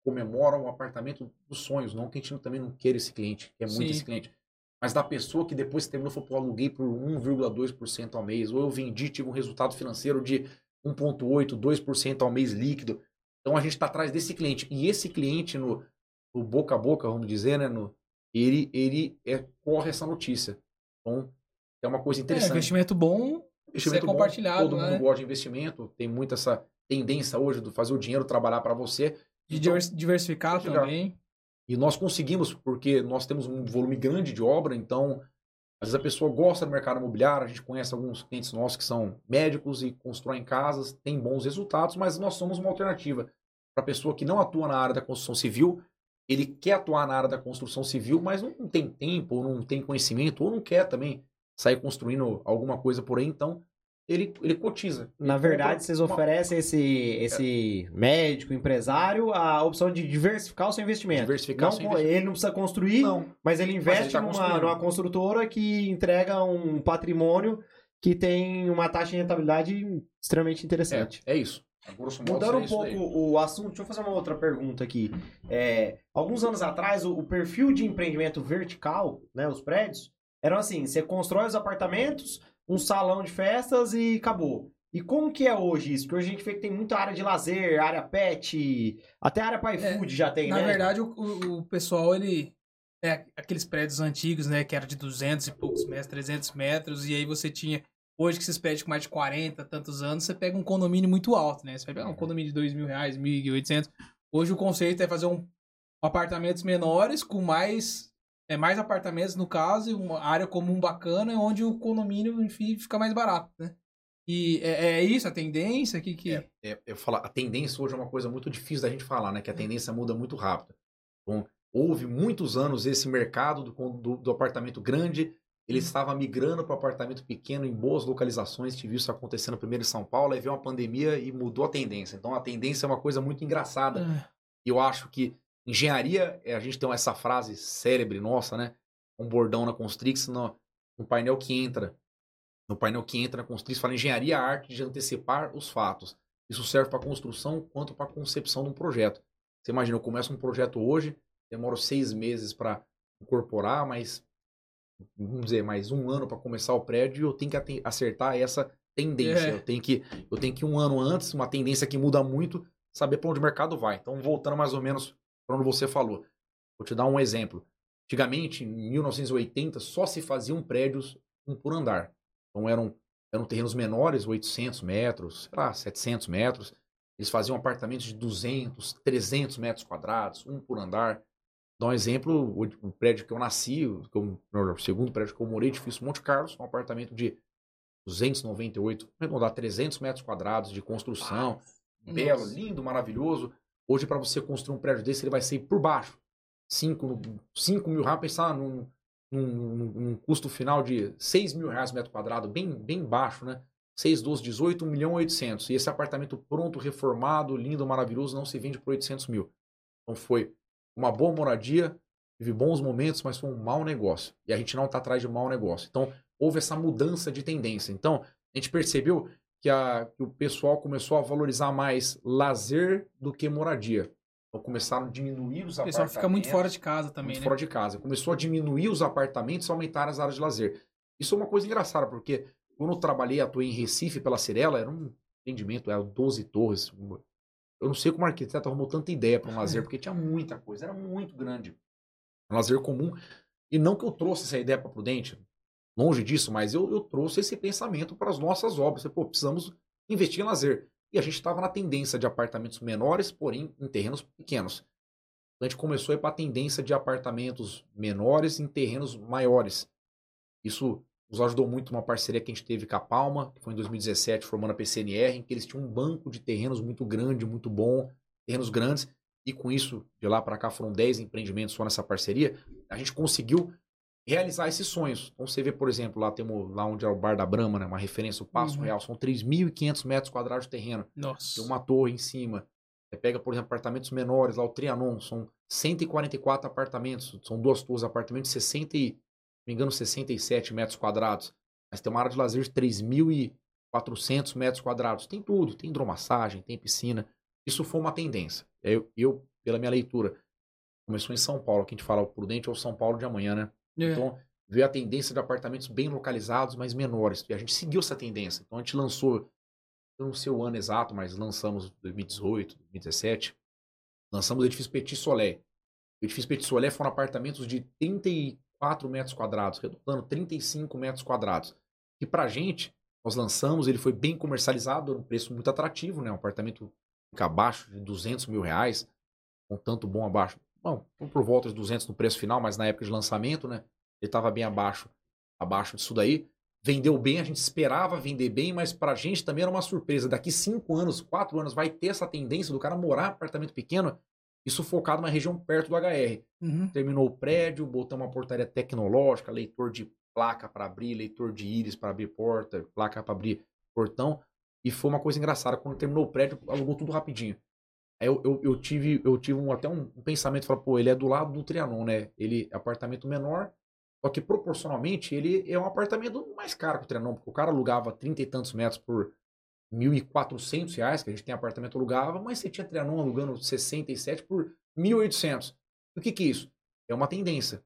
comemora o apartamento dos sonhos. Não que a gente também não queira esse cliente, que é muito Sim. esse cliente. Mas da pessoa que depois que terminou, falou, pô, aluguei por 1,2% ao mês. Ou eu vendi, tive um resultado financeiro de 1,8%, 2% ao mês líquido. Então a gente está atrás desse cliente. E esse cliente, no, no boca a boca, vamos dizer, né? No, ele ele é, corre essa notícia. Então é uma coisa É, interessante. investimento bom, investimento ser bom, compartilhado, todo mundo né? gosta de investimento. Tem muito essa tendência hoje de fazer o dinheiro trabalhar para você. de Então, divers- diversificar diversificar. também. E nós conseguimos, porque nós temos um volume grande de obra, então, às vezes a pessoa gosta do mercado imobiliário, a gente conhece alguns clientes nossos que são médicos e constroem casas, tem bons resultados, mas nós somos uma alternativa. Para a pessoa que não atua na área da construção civil, ele quer atuar na área da construção civil, mas não tem tempo, ou não tem conhecimento, ou não quer também sair construindo alguma coisa por aí, então ele, ele cotiza. Na Ele verdade, compra vocês oferecem esse, esse médico, empresário, a opção de diversificar o seu investimento. Diversificar não, o seu co- Ele não precisa construir, Não, mas ele investe tá numa, numa construtora que entrega um patrimônio que tem uma taxa de rentabilidade extremamente interessante. é, é isso. Mudando seria um pouco daí. o assunto, deixa eu fazer uma outra pergunta aqui. É, alguns anos atrás, o, o perfil de empreendimento vertical, né, os prédios, eram assim: você constrói os apartamentos, um salão de festas e acabou. E como que é hoje isso? Porque hoje a gente vê que tem muita área de lazer, área pet, até área para iFood já tem, Na né? verdade, o, o- o pessoal, ele. É aqueles prédios antigos, né? Que era de 200 e poucos metros, 300 metros. E aí você tinha. Hoje que esses prédios com mais de 40, tantos anos, você pega um condomínio muito alto, né? Você vai pegar um condomínio de 2 mil reais, 1.800. Hoje o conceito é fazer um apartamentos menores com mais. É, mais apartamentos, no caso, e uma área comum bacana, onde o condomínio, enfim, fica mais barato, né? E é, é isso a tendência que. que... É, é, eu falo, a tendência hoje é uma coisa muito difícil da gente falar, né? Que a tendência muda muito rápido. Então, houve muitos anos esse mercado do, do, do apartamento grande, ele estava migrando para o apartamento pequeno em boas localizações. Tive isso acontecendo primeiro em São Paulo, aí veio uma pandemia e mudou a tendência. Então, a tendência é uma coisa muito engraçada. É. Eu acho que engenharia, é, a gente tem essa frase célebre nossa, né? Um bordão na Constrix, no, no painel que entra No painel que entra na construção, fala engenharia, a arte de antecipar os fatos. Isso serve para construção quanto para concepção de um projeto. Você imagina, eu começo um projeto hoje, demoro seis meses para incorporar, mas vamos dizer, mais um ano para começar o prédio, eu tenho que acertar essa tendência. É. Eu tenho que eu tenho que um ano antes, uma tendência que muda muito, saber para onde o mercado vai. Então, voltando mais ou menos onde você falou. Vou te dar um exemplo. Antigamente, em 1980, só se faziam prédios um por andar. Então eram eram terrenos menores, 800 metros, sei lá, 700 metros. Eles faziam apartamentos de 200, 300 metros quadrados, um por andar. Dá um exemplo, o, o prédio que eu nasci, o, o, segundo prédio que eu morei, edifício Monte Carlos, um apartamento de 298, vamos dar 300 metros quadrados de construção, belo, lindo, maravilhoso. Hoje, para você construir um prédio desse, ele vai ser por baixo. 5, 5 mil reais, pensar num, num, num, custo final de 6 mil reais metro quadrado, bem, bem baixo, né? 6, 12, 18, 1 milhão 800. E esse apartamento pronto, reformado, lindo, maravilhoso, não se vende por 800 mil. Então foi uma boa moradia, tive bons momentos, mas foi um mau negócio. E a gente não está atrás de mau negócio. Então houve essa mudança de tendência. Então a gente percebeu que, a, que o pessoal começou a valorizar mais lazer do que moradia. Então começaram a diminuir os apartamentos. O pessoal fica muito fora de casa também, muito né? fora de casa. Começou a diminuir os apartamentos e aumentar as áreas de lazer. Isso é uma coisa engraçada, porque quando eu trabalhei, atuei em Recife pela Cirela, era um empreendimento, era 12 torres. Eu não sei como o arquiteto arrumou tanta ideia para um lazer, porque tinha muita coisa, era muito grande. Um lazer comum. E não que eu trouxe essa ideia para Prudente, longe disso, mas eu, eu trouxe esse pensamento para as nossas obras. Pô, precisamos investir em lazer. E a gente estava na tendência de apartamentos menores, porém em terrenos pequenos. Então a gente começou a ir para a tendência de apartamentos menores em terrenos maiores. Isso nos ajudou muito uma parceria que a gente teve com a Palma, que foi em 2017, formando a PCNR, em que eles tinham um banco de terrenos muito grande, muito bom, terrenos grandes. E com isso, de lá para cá foram 10 empreendimentos só nessa parceria. A gente conseguiu realizar esses sonhos. Então você vê, por exemplo, lá temos lá onde é o Bar da Brama, né, uma referência, o Passo uhum. Real, são 3.500 metros quadrados de terreno. Nossa. Tem uma torre em cima. Você pega, por exemplo, apartamentos menores, lá o Trianon, são 144 apartamentos, são duas torres, apartamentos de 60 e, me engano, 67 metros quadrados. Mas tem uma área de lazer de 3.400 metros quadrados. Tem tudo, tem hidromassagem, tem piscina. Isso foi uma tendência. Eu, eu, pela minha leitura, começou em São Paulo, que a gente fala o Prudente ou São Paulo de amanhã, né? É. Então, veio a tendência de apartamentos bem localizados, mas menores. E a gente seguiu essa tendência. Então, a gente lançou, eu não sei o ano exato, mas lançamos 2018, 2017, lançamos o edifício Petit Soleil. O edifício Petit Soleil foram apartamentos de 34 metros quadrados, redondando 35 metros quadrados. E pra gente, nós lançamos, ele foi bem comercializado, um preço muito atrativo, né? Um apartamento fica abaixo de 200 mil reais, um tanto bom abaixo, Bom, por volta de 200 no preço final, mas na época de lançamento, né? Ele estava bem abaixo, abaixo disso daí. Vendeu bem, a gente esperava vender bem, mas para a gente também era uma surpresa. Daqui cinco anos, quatro anos, vai ter essa tendência do cara morar em apartamento pequeno, isso focado na região perto do HR. Uhum. Terminou o prédio, botamos uma portaria tecnológica, leitor de placa para abrir, leitor de íris para abrir porta, placa para abrir portão. E foi uma coisa engraçada. Quando terminou o prédio, alugou tudo rapidinho. Eu, eu, eu, tive, eu tive um, até um, pensamento, falar, pô, ele é do lado do Trianon, né? Ele é apartamento menor, só que proporcionalmente ele é um apartamento mais caro que o Trianon, porque o cara alugava 30 e tantos metros por 1.400 reais, que a gente tem apartamento alugava, mas você tinha Trianon alugando 67 por 1.800. O que que é isso? É uma tendência.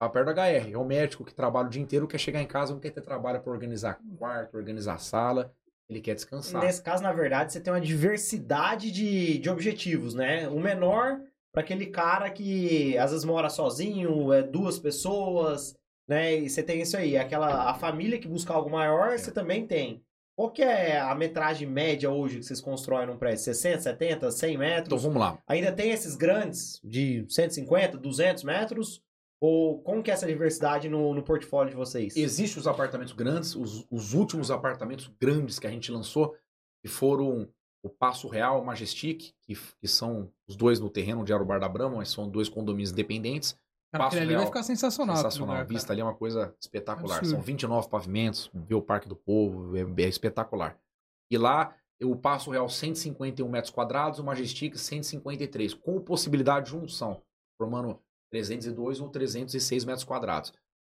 Tá perto do HR. É o médico que trabalha o dia inteiro, quer chegar em casa, não quer ter trabalho para organizar quarto, organizar sala. Ele quer descansar. Nesse caso, na verdade, você tem uma diversidade de, de objetivos, né? O menor para aquele cara que às vezes mora sozinho, é duas pessoas, né? E você tem isso aí, aquela a família que busca algo maior, é. você também tem. Qual que é a metragem média hoje que vocês constroem num prédio? 60, 70, 100 metros? Então vamos lá. Ainda tem esses grandes de 150, 200 metros? Ou como que é essa diversidade no, no portfólio de vocês? Existem os apartamentos grandes, os, os últimos apartamentos grandes que a gente lançou, que foram o Passo Real, o Majestic, que, que são os dois no terreno de Arubar da Brama, mas são dois condomínios dependentes. Cara, Passo ali Real, vai ficar sensacional. Sensacional. Lugar, a vista ali é uma coisa espetacular. Absurdo. São 29 pavimentos, ver o Parque do Povo, é, é espetacular. E lá, o Passo Real 151 metros quadrados, o Majestic 153, com possibilidade de junção, formando 302 ou 306 metros quadrados.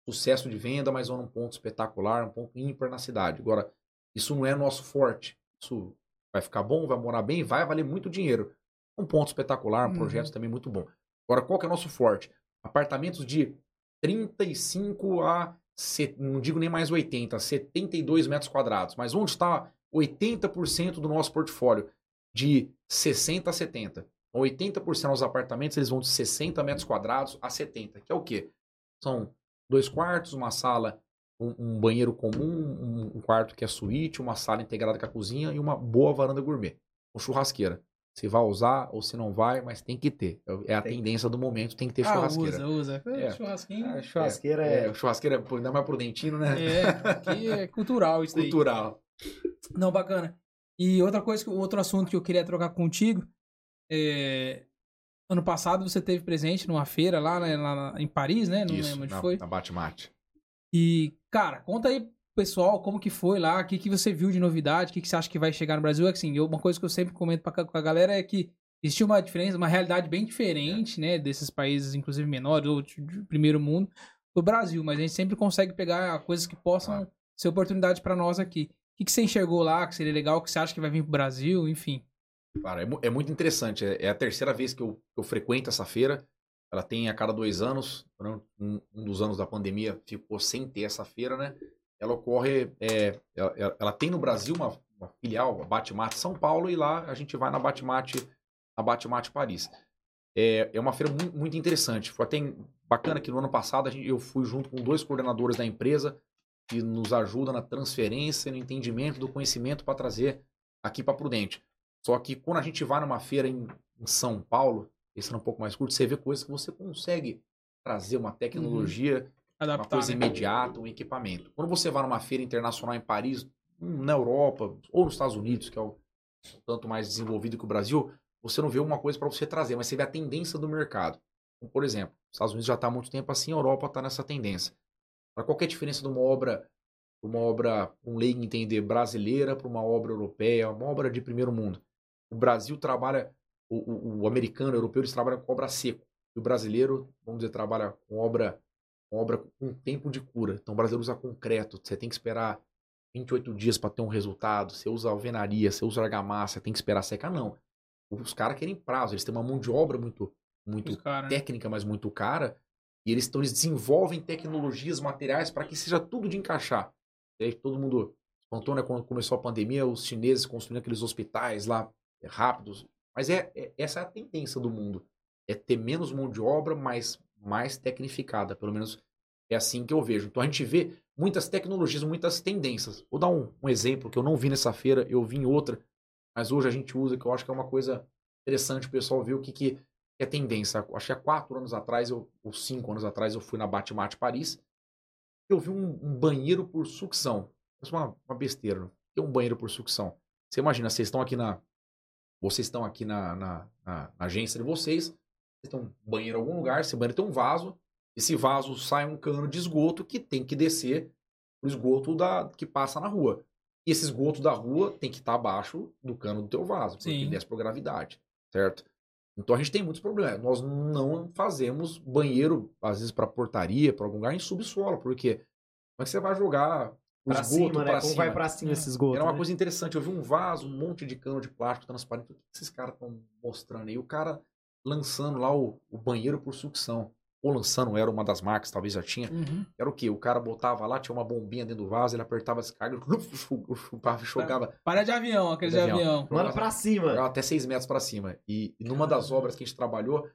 sucesso de venda, mas vão num ponto espetacular, um ponto ímpar na cidade. Agora, isso não é nosso forte. Isso vai ficar bom, vai morar bem, vai valer muito dinheiro. Um ponto espetacular, um Uhum. projeto também muito bom. Agora, qual que é o nosso forte? Apartamentos de 35 a, não digo nem mais 80, 72 metros quadrados. Mas onde está 80% do nosso portfólio? De 60 a 70. Então, 80% dos apartamentos eles vão de 60 metros quadrados a 70, que é o quê? São dois quartos, uma sala, um, um banheiro comum, um, um quarto que é suíte, uma sala integrada com a cozinha e uma boa varanda gourmet. Com churrasqueira. Se vai usar ou se não vai, mas tem que ter. É a Tem. tendência do momento, tem que ter Ah, churrasqueira. usa, usa. É. Churrasquinho. A churrasqueira é. É, churrasqueira pô, ainda mais pro dentino, né? É, aqui é cultural isso daí. Cultural. Não, bacana. E outra coisa, outro assunto que eu queria trocar contigo, é... ano passado você teve presente numa feira lá, né, lá em Paris, né? Não Isso, lembro onde na, foi. na bate-mate. E, cara, conta aí, pro pessoal, como que foi lá, o que, que você viu de novidade, o que, que você acha que vai chegar no Brasil. Assim, eu- uma coisa que eu sempre comento pra, com a galera é que existe uma diferença, uma realidade bem diferente, né, desses países, inclusive menores, ou de, primeiro mundo, do Brasil, mas a gente sempre consegue pegar coisas que possam Claro. ser oportunidade pra nós aqui. O que, que você enxergou lá, que seria legal, que você acha que vai vir pro Brasil, enfim. Cara, é, é muito interessante. É, é a terceira vez que eu, eu frequento essa feira. Ela tem a cada dois anos. né? Um, um dos anos da pandemia ficou sem ter essa feira, né? Ela ocorre. é, ela, ela- tem no Brasil uma, uma filial, a Batemate São Paulo, e lá a gente vai na Batemate, na Batemate Paris. É, é uma feira muito, muito interessante. Foi até bacana que no ano passado gente- eu fui junto com dois coordenadores da empresa que nos ajudam na transferência, no entendimento do conhecimento para trazer aqui para Prudente. Só que quando a gente vai numa feira em, em São Paulo, esse é um pouco mais curto, você vê coisas que você consegue trazer uma tecnologia, uma Adaptar, coisa né? imediata, um equipamento. Quando você vai numa feira internacional em Paris, hum, na Europa ou nos Estados Unidos, que é o tanto mais desenvolvido que o Brasil, você não vê uma coisa para você trazer, mas você vê a tendência do mercado. Então, por exemplo, os Estados Unidos já está há muito tempo assim, a Europa está nessa tendência. Para qualquer diferença de uma obra, uma obra, um leigo entender, brasileira para uma obra europeia, uma obra de primeiro mundo. O Brasil trabalha, o, o, o americano, o europeu, eles trabalham com obra seco. E o brasileiro, vamos dizer, trabalha com obra, com obra com tempo de cura. Então o brasileiro usa concreto, você tem que esperar 28 dias para ter um resultado. Você usa alvenaria, você usa argamassa, tem que esperar secar. Não. Os caras querem prazo, eles têm uma mão de obra muito, muito cara, né? técnica, mas muito cara. E eles, então, eles desenvolvem tecnologias, materiais para que seja tudo de encaixar. E aí todo mundo espantou, né? Quando começou a pandemia, os chineses construindo aqueles hospitais lá rápidos. Mas é, é- essa é a tendência do mundo. É ter menos mão de obra, mas mais tecnificada. Pelo menos é assim que eu vejo. Então a gente vê muitas tecnologias, muitas tendências. Vou dar um, um exemplo que eu não vi nessa feira, eu vi em outra, mas hoje a gente usa, que eu acho que é uma coisa interessante o pessoal ver o que, que é tendência. Acho que há quatro anos atrás, eu, ou cinco anos atrás, eu fui na Batimate Paris. Eu vi um, um banheiro por sucção. Isso é uma, uma besteira. Não? Tem um banheiro por sucção. Você imagina, vocês estão aqui na. Vocês estão aqui na, na, na- na agência de vocês. Vocês um banheiro em algum lugar, esse banheiro tem um vaso. Esse vaso sai um cano de esgoto que tem que descer o esgoto da, que passa na rua. E esse esgoto da rua tem que estar abaixo do cano do teu vaso, porque Sim. ele desce por gravidade, certo? Então a gente tem muitos problemas. Nós não fazemos banheiro, às vezes, para portaria, para algum lugar, em subsolo, porque como é que você vai jogar Pra esgoto cima, né? pra Como cima? vai pra cima esse esgoto? Era uma né? coisa interessante. Eu vi um vaso, um monte de cano de plástico transparente. O que esses caras estão mostrando aí? O cara lançando lá o, o banheiro por sucção. Ou lançando, era uma das marcas, talvez já tinha. Uhum. Era o quê? O cara botava lá, tinha uma bombinha dentro do vaso, ele apertava as cargas, chupava jogava, Para de avião, aquele de De avião. avião. Manda pra cima. até seis metros para cima. E, e numa das obras que a gente trabalhou,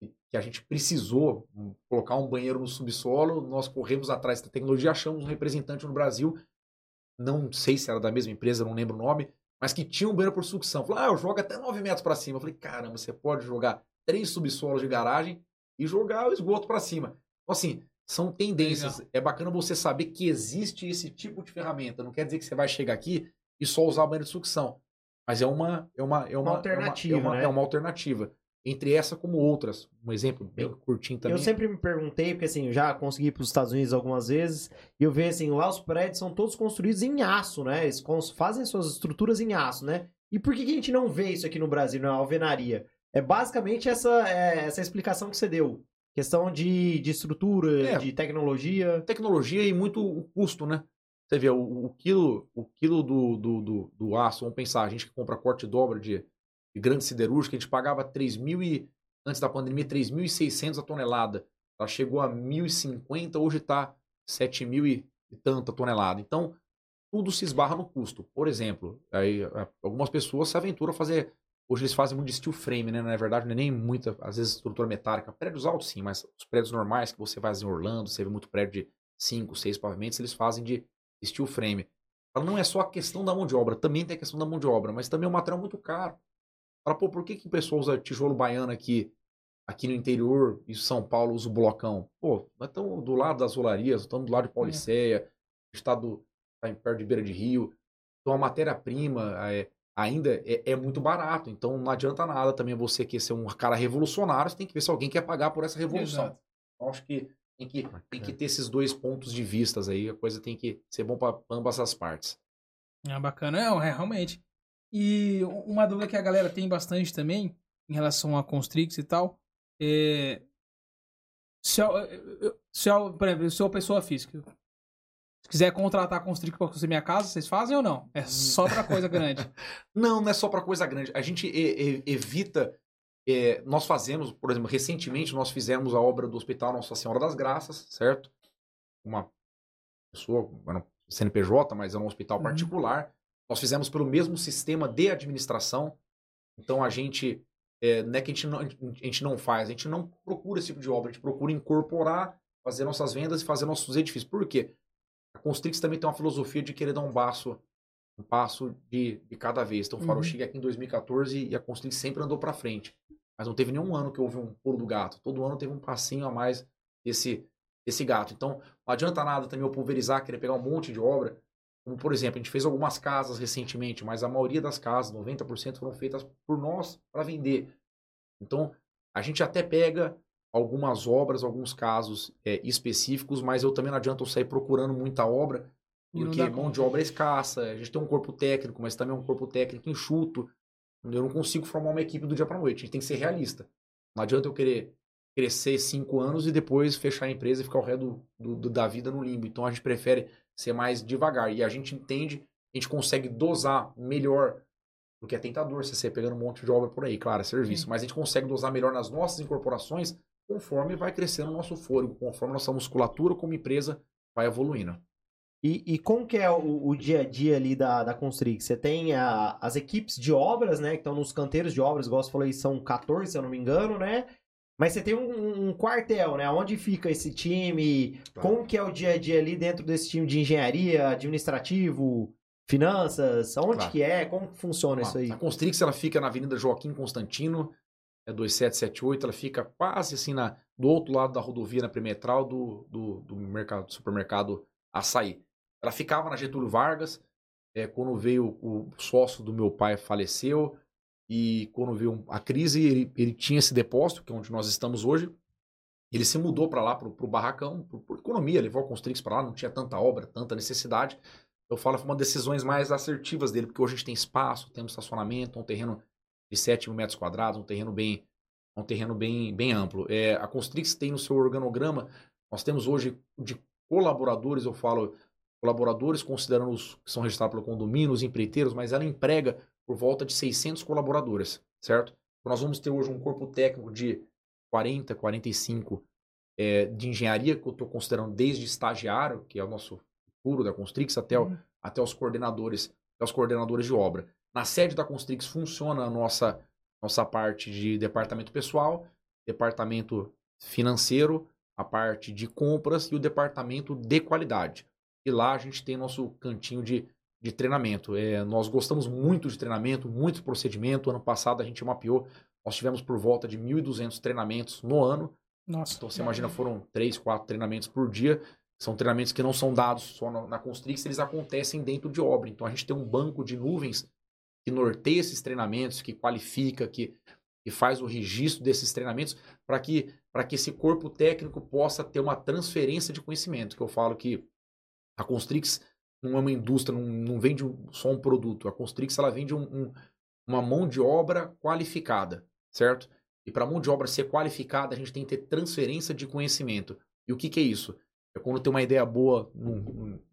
que a gente precisou hum, colocar um banheiro no subsolo, nós corremos atrás da tecnologia, achamos um representante no Brasil, não sei se era da mesma empresa, não lembro o nome, mas que tinha um banheiro por sucção. Falou, ah, eu jogo até 9 metros para cima. Eu falei, caramba, você pode jogar três subsolos de garagem e jogar o esgoto para cima. Então, assim, são tendências. É bacana você saber que existe esse tipo de ferramenta. Não quer dizer que você vai chegar aqui e só usar banheiro de sucção. Mas é uma, é uma, é uma, alternativa, é uma, né? é uma alternativa. Entre essa como outras. Um exemplo bem curtinho também. Eu sempre me perguntei, porque assim, eu já consegui ir para os Estados Unidos algumas vezes, e eu vejo assim, lá os prédios são todos construídos em aço, né? Eles fazem suas estruturas em aço, né? E por que, que a gente não vê isso aqui no Brasil, na alvenaria? É basicamente essa, é, essa explicação que você deu. Questão de, de estrutura, É. de tecnologia. Tecnologia e muito o custo, né? Você vê, o, o quilo, o quilo do, do, do, do aço, vamos pensar, a gente que compra corte e dobra de, de grande siderúrgica, a gente pagava 3 mil e, antes da pandemia, 3.600 a tonelada. Ela chegou a 1.050, hoje está 7 mil e e tanta tonelada. Então, tudo se esbarra no custo. Por exemplo, aí, a- algumas pessoas se aventuram a fazer. Hoje eles fazem muito de steel frame, né? Na verdade, não é nem muita, às vezes, estrutura metálica. Prédios altos, sim, mas os prédios normais que você faz em Orlando, você vê muito prédio de 5, 6 pavimentos, eles fazem de steel frame. Não é só a questão da mão de obra, também tem a questão da mão de obra, mas também é um material muito caro. Fala, pô, por que, que o pessoal usa tijolo baiano aqui, aqui no interior e São Paulo usa o blocão? Pô, nós estamos do lado das olarias, estamos do lado de Pauliceia, está do, tá em perto de beira de rio. Então a matéria-prima é, ainda é, é muito barato. Então não adianta nada também você querer ser um cara revolucionário, você tem que ver se alguém quer pagar por essa revolução. Exato. Então, acho que tem que, tem que ter esses dois pontos de vistas aí. A coisa tem que ser bom para ambas as partes. É bacana, é, é, realmente. E uma dúvida que a galera tem bastante também, em relação a Constrix e tal, é. Se eu, se eu, por exemplo, eu sou pessoa física. Se quiser contratar a Constrix pra construir minha casa, vocês fazem ou não? É só pra coisa grande. Não, não é só para coisa grande. A gente evita. é, nós fazemos, por exemplo, recentemente nós fizemos a obra do Hospital Nossa Senhora das Graças, certo? Uma pessoa, era um CNPJ, mas é um hospital Uhum. particular. Nós fizemos pelo mesmo sistema de administração. Então a gente. É, não é que a gente não, a gente não faz, a gente não procura esse tipo de obra, a gente procura incorporar, fazer nossas vendas e fazer nossos edifícios. Por quê? A Constrix também tem uma filosofia de querer dar um passo um passo de, de cada vez. Então, o Farol Uhum. chega aqui em 2014 e a Constrix sempre andou para frente. Mas não teve nenhum ano que houve um pulo do gato. Todo ano teve um passinho a mais desse, desse gato. Então, não adianta nada também eu pulverizar, querer pegar um monte de obra. Como, por exemplo, a gente fez algumas casas recentemente, mas a maioria das casas, 90%, foram feitas por nós para vender. Então, a gente até pega algumas obras, alguns casos é, específicos, mas eu também não adianta eu sair procurando muita obra, porque mão conta. de obra é escassa, a gente tem um corpo técnico, mas também é um corpo técnico enxuto. Eu não consigo formar uma equipe do dia para noite, a gente tem que ser realista. Não adianta eu querer crescer cinco anos e depois fechar a empresa e ficar o resto do, do- da vida no limbo. Então a gente prefere ser mais devagar. E a gente entende, a gente consegue dosar melhor, porque é tentador você ser pegando um monte de obra por aí, claro, é serviço. Sim. Mas a gente consegue dosar melhor nas nossas incorporações conforme vai crescendo o nosso fôlego, conforme nossa musculatura como empresa vai evoluindo. E, e como que é o, o dia a dia ali da, da Constrix? Você tem a- as equipes de obras, né? Que estão nos canteiros de obras, igual você falou aí, são 14, se eu não me engano, né? Mas você tem um, um quartel, né? Onde fica esse time? Claro. Como que é o dia a dia ali dentro desse time de engenharia, administrativo, finanças? Onde Claro. que é? Como que funciona isso aí? A Constrix ela fica na Avenida Joaquim Constantino, é 2778, ela fica quase assim na, do outro lado da rodovia, na perimetral do, do, do mercado, do supermercado Açaí. Ela ficava na Getúlio Vargas, é, quando veio o sócio do meu pai faleceu, e quando veio a crise, ele, ele tinha esse depósito, que é onde nós estamos hoje, ele se mudou para lá, para o barracão, por, por economia, levou a Constrix para lá, não tinha tanta obra, tanta necessidade. Eu falo, foi uma das decisões mais assertivas dele, porque hoje a gente tem espaço, temos estacionamento, um terreno de 7 mil metros quadrados, um terreno bem, um terreno bem, bem amplo. É, a Constrix tem no seu organograma, nós temos hoje de colaboradores, eu falo colaboradores, considerando os que são registrados pelo condomínio, os empreiteiros, mas ela emprega por volta de 600 colaboradores, certo? Então, nós vamos ter hoje um corpo técnico de 40, 45 é, de engenharia, que eu estou considerando desde estagiário, que é o nosso futuro da Constrix, até, Uhum. até os coordenadores, até os coordenadores de obra. Na sede da Constrix funciona a nossa, nossa parte de departamento pessoal, departamento financeiro, a parte de compras e o departamento de qualidade. E lá a gente tem nosso cantinho de, de treinamento. É, nós gostamos muito de treinamento, muito procedimento. Ano passado a gente mapeou, nós tivemos por volta de 1.200 treinamentos no ano. Nossa. Então você imagina, foram três, quatro treinamentos por dia. São treinamentos que não são dados só na, na Constrix, eles acontecem dentro de obra. Então a gente tem um banco de nuvens que norteia esses treinamentos, que qualifica, que, que faz o registro desses treinamentos para que, para que esse corpo técnico possa ter uma transferência de conhecimento. Que eu falo que a Constrix não é uma indústria, não, não vende só um produto. A Constrix ela vende um- um- uma mão de obra qualificada, certo? E para a mão de obra ser qualificada, a gente tem que ter transferência de conhecimento. E o que, que é isso? É quando tem uma ideia boa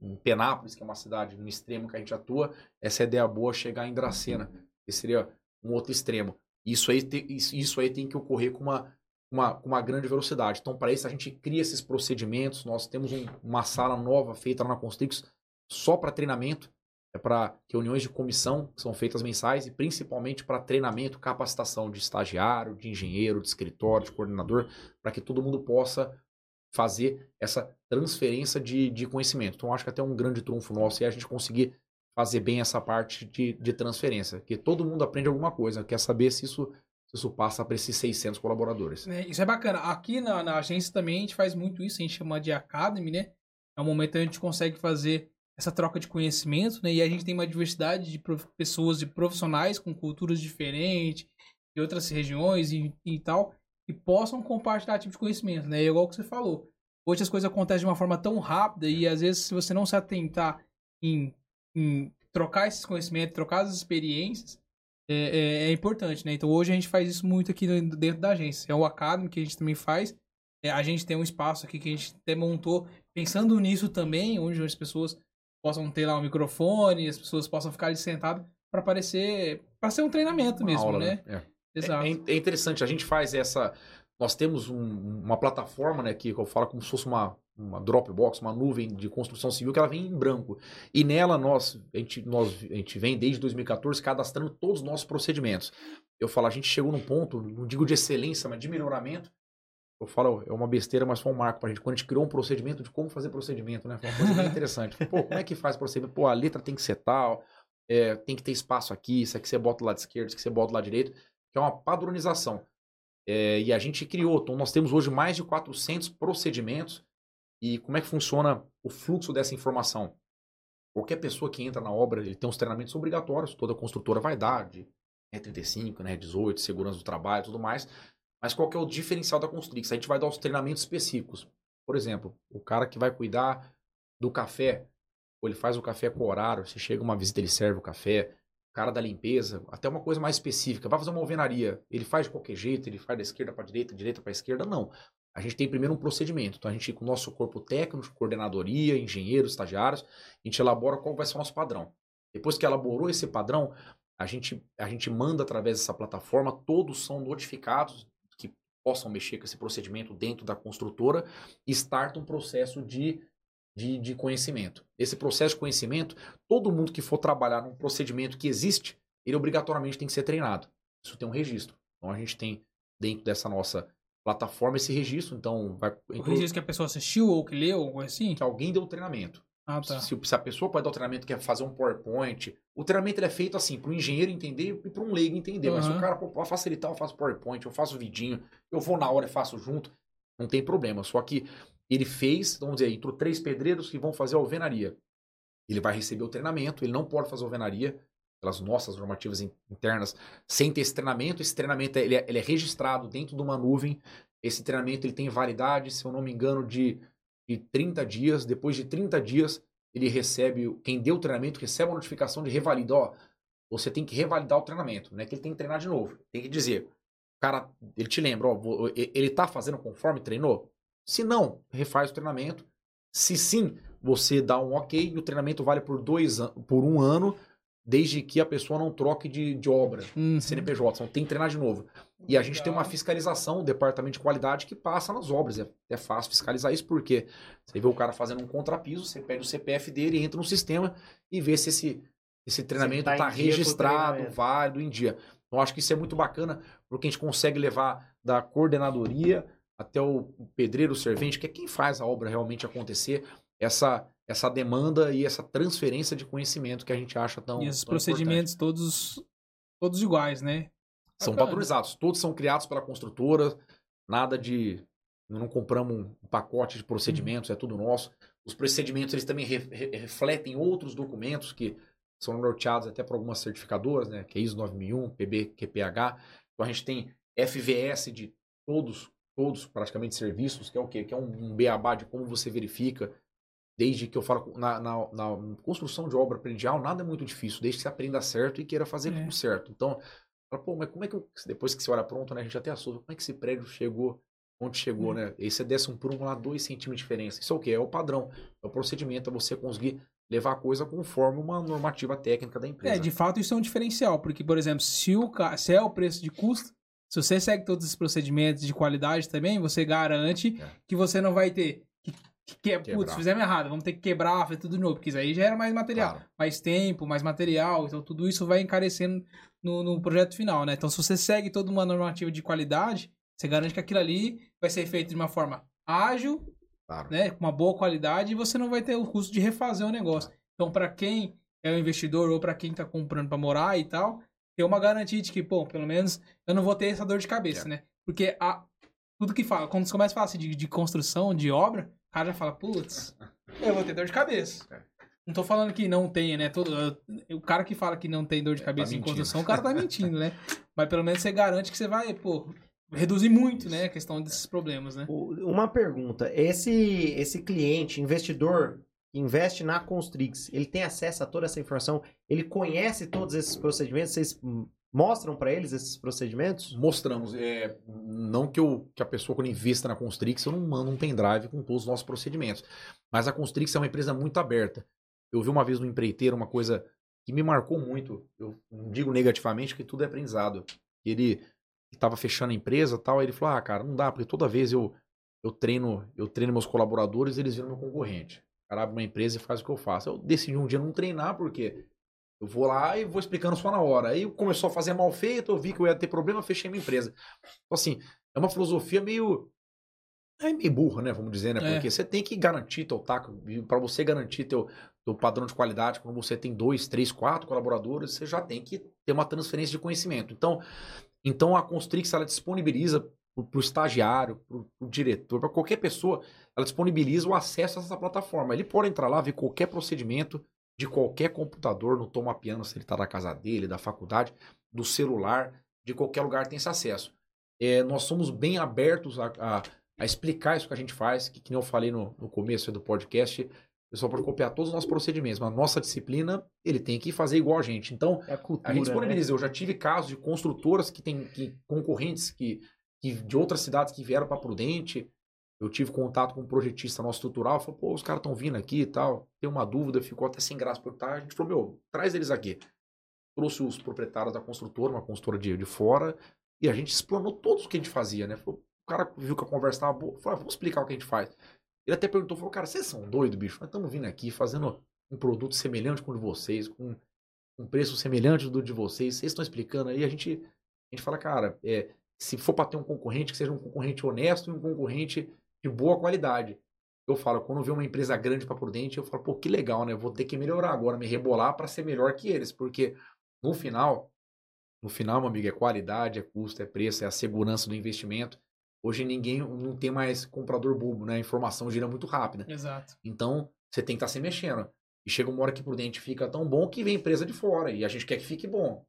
em Penápolis, que é uma cidade no extremo que a gente atua, essa ideia boa chegar em Dracena, que seria um outro extremo. Isso aí, te, isso, aí tem que ocorrer com uma, uma, uma grande velocidade. Então, para isso, a gente cria esses procedimentos. Nós temos um, uma sala nova feita na Constrix só para treinamento, é para reuniões de comissão que são feitas mensais e principalmente para treinamento, capacitação de estagiário, de engenheiro, de escritório, de coordenador, para que todo mundo possa fazer essa transferência de, de conhecimento. Então, acho que até um grande trunfo nosso é a gente conseguir fazer bem essa parte de, de transferência, que todo mundo aprende alguma coisa, quer saber se isso, se isso passa para esses 600 colaboradores. É, isso é bacana. Aqui na, na, agência também a gente faz muito isso, a gente chama de Academy, né? É um momento que a gente consegue fazer essa troca de conhecimento, né? E a gente tem uma diversidade de pessoas e profissionais com culturas diferentes, de outras regiões e, e tal, que possam compartilhar tipo de conhecimento, né? É igual que você falou. Hoje as coisas acontecem de uma forma tão rápida e às vezes se você não se atentar em, em trocar esses conhecimentos, trocar as experiências, é, é, é, importante, né? Então hoje a gente faz isso muito aqui dentro da agência. É o Academy que a gente também faz. É, a gente tem um espaço aqui que a gente até montou pensando nisso também, onde as pessoas possam ter lá um microfone, as pessoas possam ficar ali sentadas para parecer para ser um treinamento Uma mesmo, aula, né? né? É. Exato. É, é, interessante, a gente faz essa. Nós temos um, uma plataforma, né, que eu falo como se fosse uma, uma Dropbox, uma nuvem de construção civil, que ela vem em branco. E nela nós, a gente, nós, a gente vem desde 2014 cadastrando todos os nossos procedimentos. Eu falo, a gente chegou num ponto, não digo de excelência, mas de melhoramento. Eu falo, é uma besteira, mas foi um marco pra gente. Quando a gente criou um procedimento de como fazer procedimento, né? Foi uma coisa bem interessante. Pô, como é que faz procedimento? Pô, a letra tem que ser tal, é, tem que ter espaço aqui, isso aqui você bota do lado esquerdo, isso aqui você bota do lado direito que é uma padronização. É, e a gente criou, então nós temos hoje mais de 400 procedimentos. E como é que funciona o fluxo dessa informação? Qualquer pessoa que entra na obra, ele tem uns treinamentos obrigatórios, toda construtora vai dar, de né, 35, né, 18, segurança do trabalho e tudo mais. Mas qual que é o diferencial da Constrix? A gente vai dar os treinamentos específicos. Por exemplo, o cara que vai cuidar do café, ou ele faz o café com horário, se chega uma visita, ele serve o café cara da limpeza, até uma coisa mais específica. Vai fazer uma alvenaria, ele faz de qualquer jeito, ele faz da esquerda para direita, direita para esquerda? Não. A gente tem primeiro um procedimento. Então a gente, com o nosso corpo técnico, coordenadoria, engenheiros, estagiários, a gente elabora qual vai ser o nosso padrão. Depois que elaborou esse padrão, a gente, a gente manda através dessa plataforma, todos são notificados possam mexer com esse procedimento dentro da construtora e starta um processo de de, de conhecimento. Esse processo de conhecimento, todo mundo que for trabalhar num procedimento que existe, ele obrigatoriamente tem que ser treinado. Isso tem um registro. Então a gente tem dentro dessa nossa plataforma esse registro. Então vai. O registro que a pessoa assistiu ou que leu, ou assim? Que alguém deu o treinamento. Ah, tá. se, se, a pessoa pode dar o treinamento, quer fazer um PowerPoint, o treinamento é feito assim, para o engenheiro entender e para um leigo entender. Uhum. Mas se o cara pô, facilitar, eu faço PowerPoint, eu faço vidinho, eu vou na hora e faço junto, não tem problema. Só que ele fez, vamos dizer, entrou três pedreiros que vão fazer a alvenaria. Ele vai receber o treinamento, ele não pode fazer alvenaria pelas nossas normativas internas sem ter esse treinamento. Esse treinamento ele é, ele é registrado dentro de uma nuvem. Esse treinamento ele tem validade, se eu não me engano, de, de 30 dias. Depois de 30 dias, ele recebe, quem deu o treinamento recebe uma notificação de revalida. Ó, você tem que revalidar o treinamento, não é que ele tem que treinar de novo. Tem que dizer, cara, ele te lembra, ó, ele tá fazendo conforme treinou? Se não, refaz o treinamento. Se sim, você dá um ok e o treinamento vale por, dois por um ano, desde que a pessoa não troque de, de obra, uhum. CNPJ. Então tem que treinar de novo. E a gente tem uma fiscalização, o departamento de qualidade, que passa nas obras. É, é fácil fiscalizar isso, porque você vê o cara fazendo um contrapiso, você pede o CPF dele, entra no sistema e vê se esse, esse treinamento está tá registrado, válido, em dia. Então acho que isso é muito bacana, porque a gente consegue levar da coordenadoria até o pedreiro, o servente, que é quem faz a obra realmente acontecer, essa essa demanda e essa transferência de conhecimento que a gente acha tão E esses procedimentos importante. todos todos iguais, né? São Bacana. padronizados, todos são criados pela construtora, nada de não compramos um pacote de procedimentos, uhum. é tudo nosso. Os procedimentos eles também re, re, refletem outros documentos que são norteados até por algumas certificadoras, né, que é ISO 9001, PB, QPH. Então a gente tem FVS de todos todos praticamente serviços, que é o quê? Que é um, um beabá de como você verifica. Desde que eu falo na, na, na construção de obra predial, nada é muito difícil, desde que você aprenda certo e queira fazer é. tudo certo. Então, Fala, pô, mas como é que, eu- depois que você olha pronto, né, a gente até assusta, como é que esse prédio chegou onde chegou, né? E você desce um por um lá, dois centímetros de diferença. Isso é o quê? É o padrão, é o procedimento, é você conseguir levar a coisa conforme uma normativa técnica da empresa. É, de fato isso é um diferencial, porque, por exemplo, se, o, se é o preço de custo, se você segue todos esses procedimentos de qualidade também, você garante É. que você não vai ter que, Quebrar. putz, fizemos errado, vamos ter que quebrar, fazer tudo de novo, porque isso aí gera mais material, Claro. mais tempo, mais material, então tudo isso vai encarecendo no, no projeto final, né? Então se você segue toda uma normativa de qualidade, você garante que aquilo ali vai ser feito de uma forma ágil, Claro. né, com uma boa qualidade e você não vai ter o custo de refazer o negócio. Então, para quem é o investidor ou para quem tá comprando para morar e tal, ter uma garantia de que, pô, pelo menos eu não vou ter essa dor de cabeça, É. né? Porque a, tudo que fala, quando você começa a falar assim de, de construção, de obra, cara já fala, putz, eu vou ter dor de cabeça. É. Não tô falando que não tenha, né? Todo, o cara que fala que não tem dor de É, cabeça tá em construção, o cara tá mentindo, né? Mas pelo menos você garante que você vai, pô, reduzir muito, né? A questão desses problemas, né? Uma pergunta. Esse, esse cliente, investidor, que investe na Constrix, ele tem acesso a toda essa informação? Ele conhece todos esses procedimentos? Vocês mostram para eles esses procedimentos? Mostramos. É, não que, eu, que a pessoa, quando investa na Constrix, eu não mando um pendrive com todos os nossos procedimentos. Mas a Constrix é uma empresa muito aberta. Eu vi uma vez no empreiteiro uma coisa que me marcou muito. Eu não digo negativamente, porque tudo é aprendizado. Ele estava fechando a empresa tal, aí ele falou: Ah, cara, não dá, porque toda vez eu, eu treino eu treino meus colaboradores eles viram meu concorrente. O cara abre uma empresa e faz o que eu faço. Eu decidi um dia não treinar, porque eu vou lá e vou explicando só na hora. Aí começou a fazer mal feito, eu vi que eu ia ter problema, fechei minha empresa. Então, assim, é uma filosofia meio. É meio burra, né? Vamos dizer, né? É. Porque você tem que garantir teu taco. Pra você garantir teu, teu padrão de qualidade, quando você tem dois, três, quatro colaboradores, você já tem que ter uma transferência de conhecimento. Então, então a Constrix ela disponibiliza para o estagiário, para o diretor, para qualquer pessoa, ela disponibiliza o acesso a essa plataforma. Ele pode entrar lá, ver qualquer procedimento de qualquer computador, não estou mapeando se ele está da casa dele, da faculdade, do celular, de qualquer lugar tem esse acesso. É, nós somos bem abertos a, a- a explicar isso que a gente faz, que, que nem eu falei no, no começo do podcast, o pessoal pode copiar todos os nossos procedimentos, mas a nossa disciplina, ele tem que fazer igual a gente. Então, É a cultura, a gente né? disponibiliza. Eu já tive casos de construtoras que têm que, concorrentes que, que de outras cidades que vieram para Prudente. Eu tive contato com um projetista nosso estrutural. Falou, pô, os caras estão vindo aqui e tal. Tem uma dúvida, ficou até sem graça por A gente falou, meu, traz eles aqui. Trouxe os proprietários da construtora, uma construtora de, de fora, e a gente explanou todos o que a gente fazia, né? O cara viu que a conversa estava boa. Falou, ah, vamos explicar o que a gente faz. Ele até perguntou, falou, cara, vocês são doidos, bicho? Nós estamos vindo aqui fazendo um produto semelhante com o de vocês, com um preço semelhante do de vocês, vocês estão explicando aí, a gente, a gente fala, cara, é, se for para ter um concorrente, que seja um concorrente honesto e um concorrente de boa qualidade. Eu falo, quando vê uma empresa grande para Prudente, eu falo, pô, que legal, né? Eu vou ter que melhorar agora, me rebolar para ser melhor que eles, porque no final, no final, meu amigo, é qualidade, é custo, é preço, é a segurança do investimento. Hoje ninguém não tem mais comprador bobo, né? A informação gira muito rápida. Exato. Então, você tem que estar se mexendo. E chega uma hora que Prudente fica tão bom que vem empresa de fora. E a gente quer que fique bom.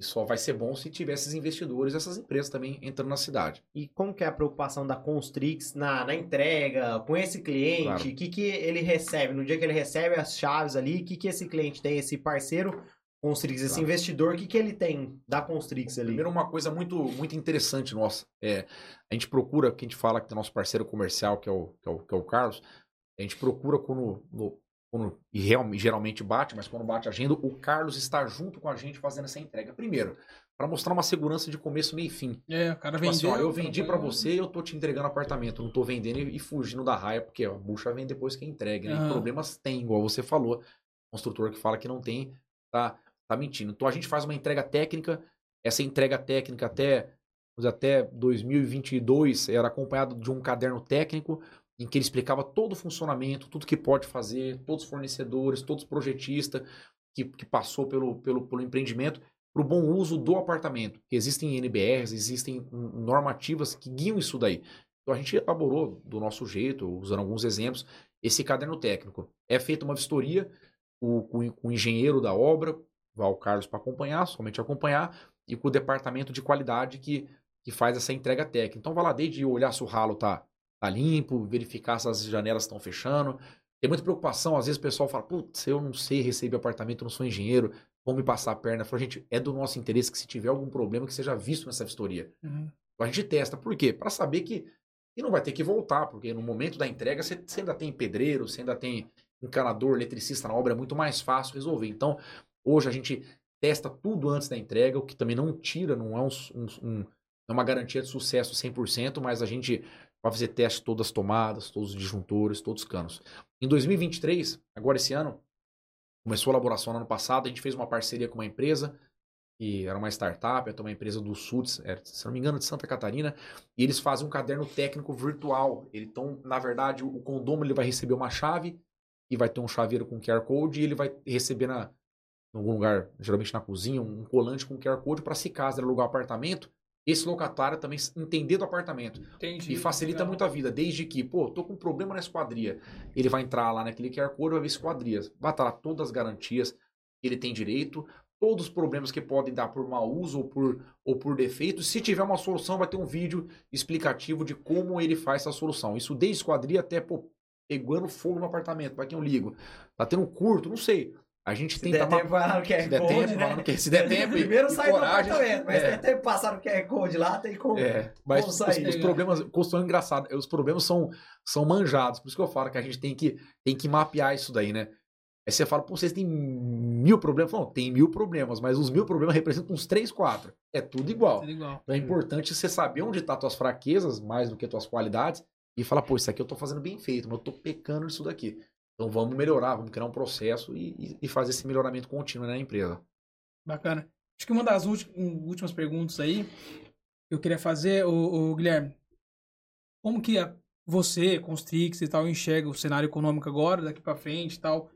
E só vai ser bom se tiver esses investidores, essas empresas também entrando na cidade. E como que é a preocupação da Constrix na, na entrega, com esse cliente? O Claro. que, que ele recebe? No dia que ele recebe as chaves ali, o que, que esse cliente tem? Esse parceiro Constrix, esse Claro. investidor, o que, que ele tem da Constrix ali? Primeiro, uma coisa muito, muito interessante nossa. É, a gente procura, que a gente fala que tem nosso parceiro comercial, que é o, que é o, que é o Carlos, a gente procura quando, no- quando e geralmente bate, mas quando bate a agenda, o Carlos está junto com a gente fazendo essa entrega. Primeiro, para mostrar uma segurança de começo, meio e fim. É, o cara Tipo assim, vendeu. ó, eu vendi no- você e eu tô te entregando apartamento. Não tô vendendo e, e fugindo da raia, porque ó, a bucha vem depois que entrega. Né? Aham. problemas tem, igual você falou. Construtor que fala que não tem, tá, tá mentindo. Então a gente faz uma entrega técnica. Essa entrega técnica até, até 2022 era acompanhado de um caderno técnico em que ele explicava todo o funcionamento, tudo que pode fazer, todos os fornecedores, todos os projetistas que, que passou pelo, pelo, pelo empreendimento para o bom uso do apartamento. Existem NBRs, existem normativas que guiam isso daí. Então a gente elaborou do nosso jeito, usando alguns exemplos, esse caderno técnico. É feita uma vistoria o- com, o- o engenheiro da obra, vai o Carlos para acompanhar, somente acompanhar, e com o departamento de qualidade que, que faz essa entrega técnica. Então vai lá desde olhar se o ralo tá, tá limpo, verificar se as janelas estão fechando. Tem muita preocupação, às vezes o pessoal fala, putz, eu não sei receber apartamento, eu não sou engenheiro. vão me passar a perna. Falou, gente, é do nosso interesse que se tiver algum problema que seja visto nessa vistoria. Uhum. A gente testa. Por quê? Para saber que e não vai ter que voltar, porque no momento da entrega você, você ainda tem pedreiro, você ainda tem encanador, eletricista na obra, é muito mais fácil resolver. Então, hoje a gente testa tudo antes da entrega, o que também não tira, não é um, um, um é uma garantia de sucesso 100%, mas a gente vai fazer teste todas as tomadas, todos os disjuntores, todos os canos. Em 2023, agora esse ano, começou a elaboração no ano passado, a gente fez uma parceria com uma empresa, que era uma startup, é uma empresa do Sul, se não me engano, de Santa Catarina, e eles fazem um caderno técnico virtual. Então, na verdade, o condomínio ele vai receber uma chave e vai ter um chaveiro com QR Code e ele vai receber na, em algum lugar, geralmente na cozinha, um colante com QR Code para se ele alugar um apartamento, esse locatário também entender do apartamento. Entendi. E facilita Legal. muito a vida, desde que, pô, tô com um problema na esquadria. Ele vai entrar lá naquele QR Code, vai ver esquadrias. Vai estar lá todas as garantias que ele tem direito, todos os problemas que podem dar por mau uso ou por, ou por defeito. Se tiver uma solução, vai ter um vídeo explicativo de como ele faz essa solução. Isso desde esquadria até, pô, pegando fogo no apartamento, para quem eu ligo. Tá tendo um curto, não sei. A gente Se tenta der tempo, vai lá no QR se der Code, tempo, né? vai no QR se der tempo e- Primeiro e sai do apartamento, mas é. tem tempo de passar no QR Code lá, tem como. É, mas Como os, sair, os né? problemas, construção engraçado, os problemas são, são manjados, por isso que eu falo que a gente tem que, tem que mapear isso daí, né? Aí você fala, pô, vocês têm mil problemas? Não, tem mil problemas, mas os mil problemas representam uns três, quatro. É tudo igual. Tudo igual. Então é importante você saber onde estão tá tuas fraquezas, mais do que tuas qualidades, e falar, pô, isso aqui eu tô fazendo bem feito, mas eu tô pecando nisso daqui. Então vamos melhorar, vamos criar um processo e, e- fazer esse melhoramento contínuo na empresa. Bacana. Acho que uma das últimas perguntas aí que eu queria fazer, o, Guilherme, como que a- você, Constrix e tal, enxerga o cenário econômico agora, daqui pra frente e tal,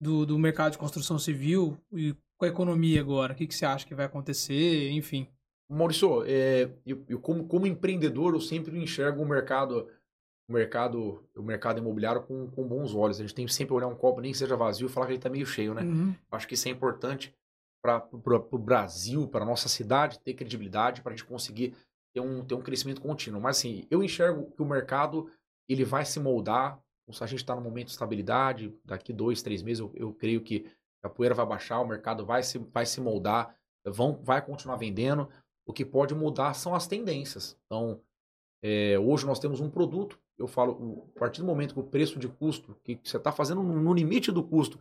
do, do mercado de construção civil e com a economia agora? O que, que você acha que vai acontecer? Enfim. Maurício, é, eu, eu como, como empreendedor, eu sempre enxergo o mercado, o mercado, o mercado imobiliário com, com bons olhos. A gente tem que sempre olhar um copo, nem que seja vazio, e falar que ele está meio cheio, né? Uhum. Acho que isso é importante para o Brasil, para nossa cidade, ter credibilidade, para a gente conseguir ter um, ter um crescimento contínuo. Mas assim, eu enxergo que o mercado ele vai se moldar. Se a gente está num momento de estabilidade, daqui dois, três meses, eu, eu creio que a poeira vai baixar, o mercado vai se, vai se moldar, vão, vai continuar vendendo. O que pode mudar são as tendências. Então, é, hoje nós temos um produto. Eu falo, o- a partir do momento que o preço de custo, que você está fazendo no limite do custo,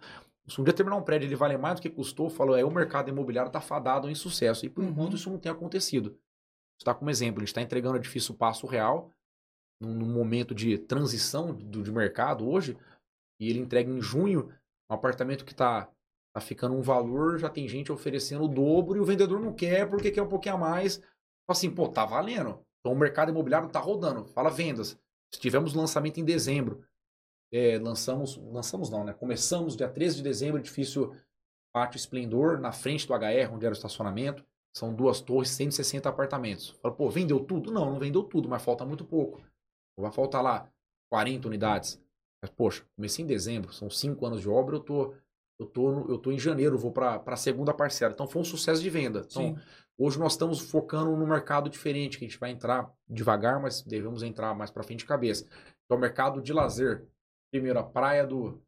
se um dia terminar um prédio ele vale mais do que custou, eu falo, é o mercado imobiliário está fadado em sucesso. E por Uhum. enquanto isso não tem acontecido. Está como exemplo, a gente está entregando edifício passo real, num, num momento de transição do, de mercado hoje, e ele entrega em junho um apartamento que está tá ficando um valor, já tem gente oferecendo o dobro e o vendedor não quer porque quer um pouquinho a mais. Assim, pô, tá valendo. Então o mercado imobiliário tá rodando. Fala vendas. Tivemos lançamento em dezembro. É, lançamos, lançamos não, né? Começamos dia 13 de dezembro, edifício Pátio Esplendor, na frente do HR, onde era o estacionamento. São duas torres, 160 apartamentos. Fala, pô, vendeu tudo? Não, não vendeu tudo, mas falta muito pouco. Vai faltar lá 40 unidades. Mas, poxa, comecei em dezembro, são cinco anos de obra, eu tô, eu tô, eu tô em janeiro, vou para a segunda parcela. Então foi um sucesso de venda. Então, Sim. Hoje nós estamos focando num mercado diferente, que a gente vai entrar devagar, mas devemos entrar mais para frente de cabeça. Que é o mercado de lazer. Primeiro, a praia do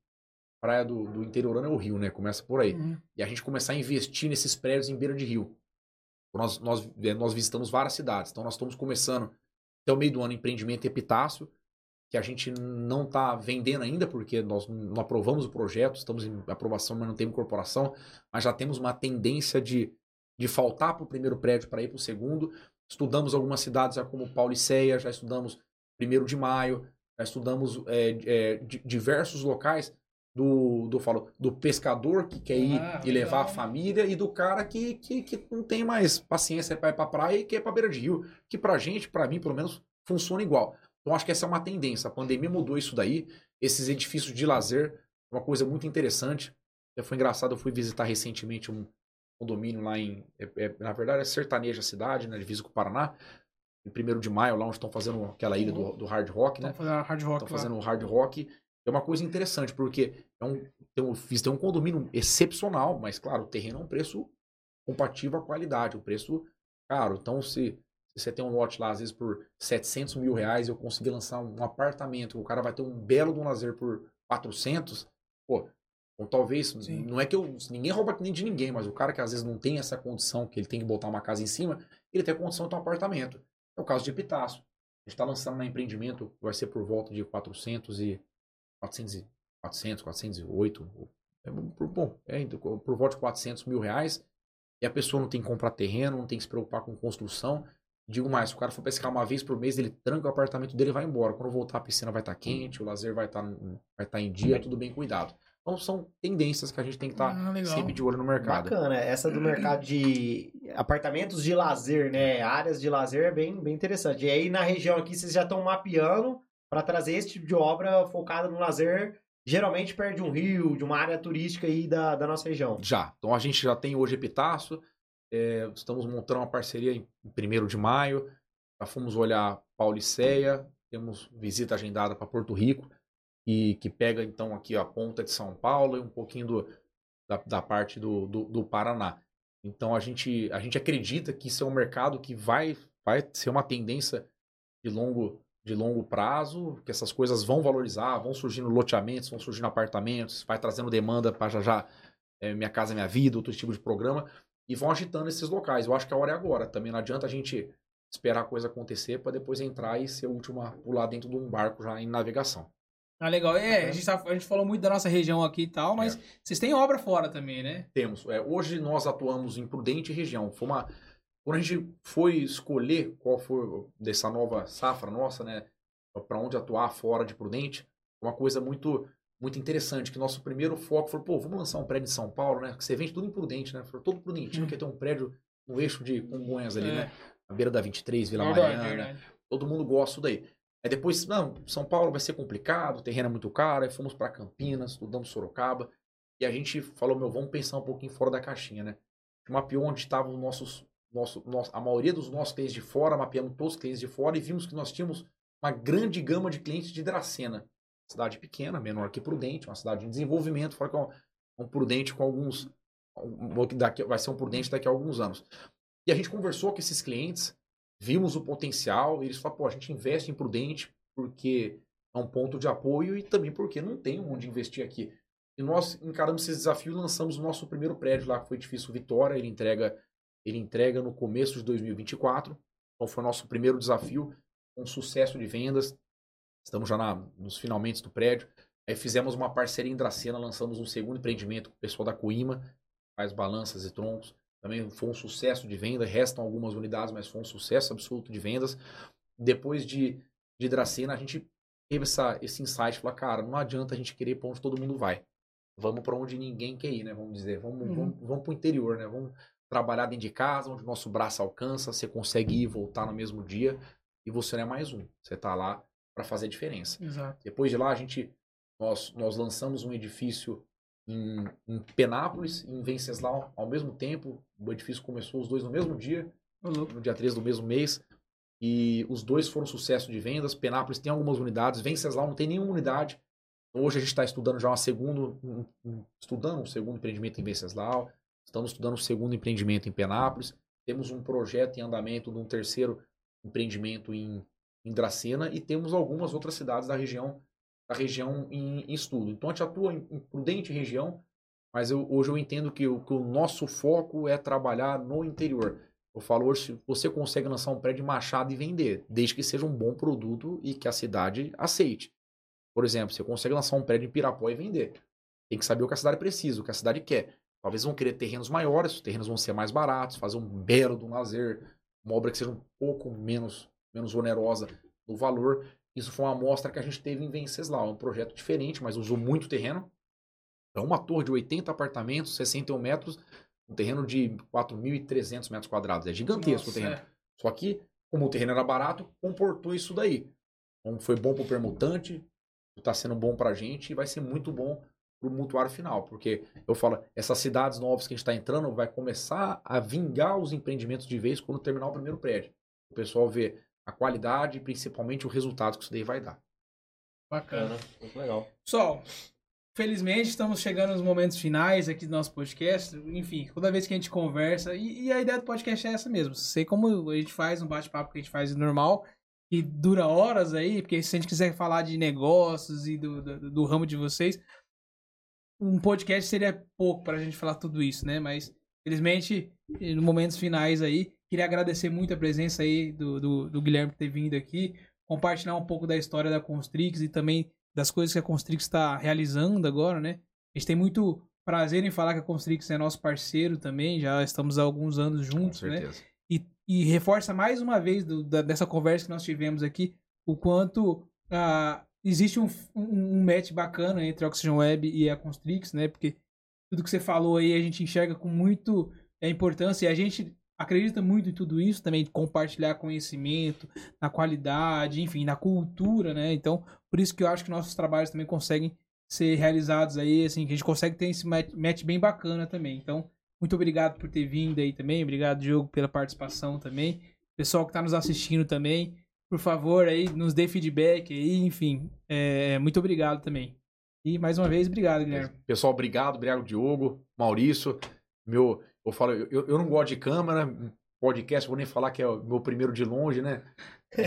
praia do, do interiorano é o Rio, né? Começa por aí. Uhum. E a gente começar a investir nesses prédios em beira de rio. Nós, nós, eh, nós visitamos várias cidades. Então nós estamos começando até o meio do ano empreendimento Epitácio, que a gente não está vendendo ainda, porque nós não aprovamos o projeto, estamos em aprovação, mas não temos incorporação, mas já temos uma tendência de, de faltar para o primeiro prédio para ir para o segundo. Estudamos algumas cidades já como Pauliceia, já estudamos primeiro de maio, já estudamos é, é, di- diversos locais do, do, falo, do pescador que quer ir Ah, e levar a legal. família e do cara que, que, que não tem mais paciência para ir para praia e quer ir para beira de rio, que pra gente, para mim, pelo menos, funciona igual. Então acho que essa é uma tendência. A pandemia mudou isso daí. Esses edifícios de lazer, uma coisa muito interessante. Já foi engraçado, eu fui visitar recentemente um condomínio lá em. é- é- na verdade, é sertaneja a cidade, né? Divisa com o Paraná. Em 1 de maio, lá onde estão fazendo aquela ilha do, do hard rock, né? Fazer a hard rock Estão fazendo hard rock. É uma coisa interessante, porque é um, tem um, tem um condomínio excepcional, mas claro, o terreno é um preço compatível à qualidade, um preço caro. Então, se, se você tem um lote lá, às vezes por 700 mil reais, eu conseguir lançar um apartamento, o cara vai ter um belo de um lazer por 400, pô, Ou talvez, Sim. não é que eu. Ninguém rouba nem de ninguém, mas o cara que às vezes não tem essa condição, que ele tem que botar uma casa em cima, ele tem a condição de ter um apartamento. É o caso de Epitácio. A gente está lançando na empreendimento, vai ser por volta de 400 e. 400, e- 400 408. É, bom, é, por volta de 400 mil reais. E a pessoa não tem que comprar terreno, não tem que se preocupar com construção. Digo mais, se o cara for pescar uma vez por mês, ele tranca o apartamento dele e vai embora. Quando voltar, a piscina vai estar quente, o lazer vai estar vai estar em dia, tudo bem cuidado. Então são tendências que a gente tem que estar Ah, legal. sempre de olho no mercado. Bacana, essa do mercado de apartamentos de lazer, né? Áreas de lazer é bem, bem interessante. E aí na região aqui vocês já estão mapeando para trazer esse tipo de obra focada no lazer, geralmente perto de um rio, de uma área turística aí da, da nossa região. Já. Então a gente já tem hoje Epitácio. é, estamos montando uma parceria em 1 de maio. Já fomos olhar Pauliceia. Temos visita agendada para Porto Rico. E que pega então aqui a ponta de São Paulo e um pouquinho do, da, da parte do, do, do Paraná. Então a gente, a gente acredita que isso é um mercado que vai, vai ser uma tendência de longo, de longo prazo, que essas coisas vão valorizar, vão surgindo loteamentos, vão surgindo apartamentos, vai trazendo demanda para já já é, Minha Casa Minha Vida, outro tipo de programa, e vão agitando esses locais. Eu acho que a hora é agora. Também não adianta a gente esperar a coisa acontecer para depois entrar e ser o último a pular dentro de um barco já em navegação. Ah, legal. É, a gente, tá- a gente falou muito da nossa região aqui e tal, mas É. vocês têm obra fora também, né? Temos. É, hoje nós atuamos em Prudente região. Foi uma, quando a gente foi escolher qual foi dessa nova safra nossa, né, para onde atuar fora de Prudente, uma coisa muito muito interessante, que nosso primeiro foco foi, pô, vamos lançar um prédio em São Paulo, né? Que você vende tudo em Prudente, né? Foi todo Prudentino Hum. quer ter um prédio no eixo de Congonhas ali, É. né? Na beira da 23, Vila Verdade, Mariana. verdade. Todo mundo gosta disso daí. Aí depois, não, São Paulo vai ser complicado, o terreno é muito caro, aí fomos para Campinas, estudamos Sorocaba, e a gente falou, meu, vamos pensar um pouquinho fora da caixinha, né? Mapeou onde estavam os nossos, nosso, nosso, a maioria dos nossos clientes de fora, mapeamos todos os clientes de fora e vimos que nós tínhamos uma grande gama de clientes de Dracena. Cidade pequena, menor que Prudente, uma cidade em desenvolvimento, fora que é um, um Prudente com alguns. Um, daqui, vai ser um Prudente daqui a alguns anos. E a gente conversou com esses clientes, vimos o potencial, eles falaram, pô, a gente investe em Prudente porque é um ponto de apoio e também porque não tem onde investir aqui. E nós encaramos esse desafio e lançamos o nosso primeiro prédio lá, que foi Edifício Vitória, ele entrega, ele entrega no começo de 2024. Então foi o nosso primeiro desafio, um sucesso de vendas. Estamos já na, nos finalmente do prédio. Aí fizemos uma parceria em Dracena, lançamos um segundo empreendimento com o pessoal da Coima, faz balanças e troncos. Também foi um sucesso de venda, restam algumas unidades, mas foi um sucesso absoluto de vendas. Depois de, de Dracena, a gente teve essa, esse insight, falar, cara, não adianta a gente querer para onde todo mundo vai. Vamos para onde ninguém quer ir, né? Vamos dizer, vamos, Uhum. vamos, vamos para o interior, né? Vamos trabalhar dentro de casa, onde o nosso braço alcança, você consegue ir e voltar no mesmo dia, e você não é mais um. Você está lá para fazer diferença. Exato. Depois de lá, a gente nós, nós lançamos um edifício em, em Penápolis e em Venceslau ao mesmo tempo. O edifício começou os dois no mesmo dia, no dia 13 do mesmo mês. E os dois foram sucesso de vendas. Penápolis tem algumas unidades, Venceslau não tem nenhuma unidade. Hoje a gente está estudando já uma segundo, um- um- estudando um segundo empreendimento em Venceslau. Estamos estudando um segundo empreendimento em Penápolis. Temos um projeto em andamento de um terceiro empreendimento em, em Dracena e temos algumas outras cidades da região da região em, em estudo. Então a gente atua em, em Prudente região, mas eu- hoje eu entendo que o, que o nosso foco é trabalhar no interior. Eu falo hoje, você consegue lançar um prédio Machado e vender, desde que seja um bom produto e que a cidade aceite. Por exemplo, você consegue lançar um prédio em Pirapó e vender. Tem que saber o que a cidade precisa, o que a cidade quer. Talvez vão querer terrenos maiores, os terrenos vão ser mais baratos, fazer um belo um lazer, uma obra que seja um pouco menos, menos onerosa no valor. Isso foi uma amostra que a gente teve em Venceslau. É um projeto diferente, mas usou muito terreno. É uma torre de 80 apartamentos, 61 metros, um terreno de 4.300 metros quadrados. É gigantesco o Nossa, terreno. é. Só que, como o terreno era barato, comportou isso daí. Então foi bom para o permutante, está sendo bom para a gente e vai ser muito bom para o mutuário final. Porque eu falo, essas cidades novas que a gente está entrando vai começar a vingar os empreendimentos de vez quando terminar o primeiro prédio. O pessoal vê a qualidade e principalmente o resultado que isso daí vai dar. Bacana. Muito legal. Pessoal, felizmente estamos chegando nos momentos finais aqui do nosso podcast. Enfim, toda vez que a gente conversa, e, e a ideia do podcast é essa mesmo. Sei como a gente faz um bate-papo que a gente faz normal, e dura horas aí, porque se a gente quiser falar de negócios e do, do, do ramo de vocês. um podcast seria pouco pra gente falar tudo isso, né? Mas, felizmente, nos momentos finais aí, queria agradecer muito a presença aí do, do, do Guilherme por ter vindo aqui, compartilhar um pouco da história da Constrix e também das coisas que a Constrix está realizando agora, né? A gente tem muito prazer em falar que a Constrix é nosso parceiro também, já estamos há alguns anos juntos, né? E, e reforça mais uma vez do- da- dessa conversa que nós tivemos aqui o quanto ah, existe um, um, um match bacana entre a Oxygen Web e a Constrix, né? Porque tudo que você falou aí a gente enxerga com muito é, importância e a gente acredita muito em tudo isso também, de compartilhar conhecimento, na qualidade, enfim, na cultura, né? Então, por isso que eu acho que nossos trabalhos também conseguem ser realizados aí, assim, que a gente consegue ter esse match, match bem bacana também. Então, muito obrigado por ter vindo aí também. Obrigado, Diogo, pela participação também. Pessoal que está nos assistindo também, por favor, aí, nos dê feedback aí, enfim. é, muito obrigado também. E mais uma vez, obrigado, Guilherme. Pessoal, obrigado. Obrigado, Diogo, Maurício. Meu, eu falo, eu, eu não gosto de câmera, podcast, vou nem falar que é o meu primeiro de longe, né?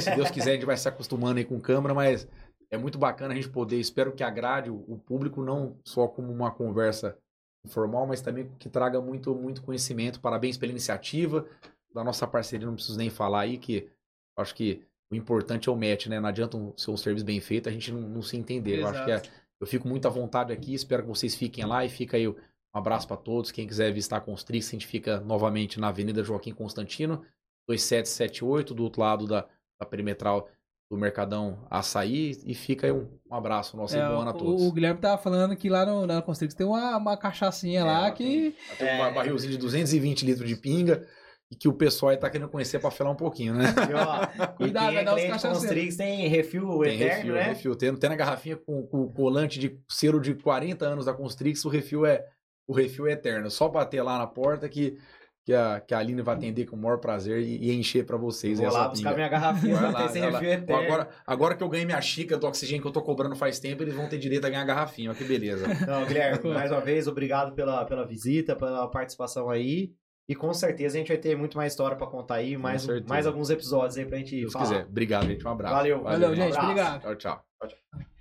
Se Deus quiser, a gente vai se acostumando aí com câmera, mas é muito bacana a gente poder, espero que agrade o, o público, não só como uma conversa informal, mas também que traga muito, muito conhecimento. Parabéns pela iniciativa da nossa parceria, não preciso nem falar aí, que acho que o importante é o match, né? Não adianta um, ser um serviço bem feito, a gente não, não se entender. Eu acho que é, eu fico muito à vontade aqui, espero que vocês fiquem lá e fica aí um abraço para todos. Quem quiser visitar a Constrix, a gente fica novamente na Avenida Joaquim Constantino, 2778, do outro lado da, da perimetral do Mercadão Açaí. E fica aí um, um abraço nosso É, bom ano a todos. o Guilherme tava falando que lá no, na Constrix tem uma, uma cachaçinha lá É, que. Tem É. um barrilzinho de 220 litros de pinga e que o pessoal aí tá querendo conhecer para falar um pouquinho, né? E, ó, Cuidado, e vai dar é os cachaceiros. Constrix tem refil Tem eterno, refil, né? refil. Tem, tem na garrafinha com, com colante de selo de 40 anos da Constrix, o refil é o refil é eterno. Só bater lá na porta que, que, a, que a Aline vai atender com o maior prazer e, e encher para vocês Vou essa lá buscar pinga. minha garrafinha Vai lá, esse eterno. Agora, agora que eu ganhei minha xícara do oxigênio que eu tô cobrando faz tempo, eles vão ter direito a ganhar a garrafinha. Olha que beleza. Não, Guilherme, mais uma vez, obrigado pela, pela visita, pela participação aí. E com certeza a gente vai ter muito mais história pra contar aí, mais, mais alguns episódios aí pra gente Se falar. quiser. Obrigado, gente. Um abraço. Valeu. Valeu, Um gente. abraço. Obrigado. Tchau, tchau.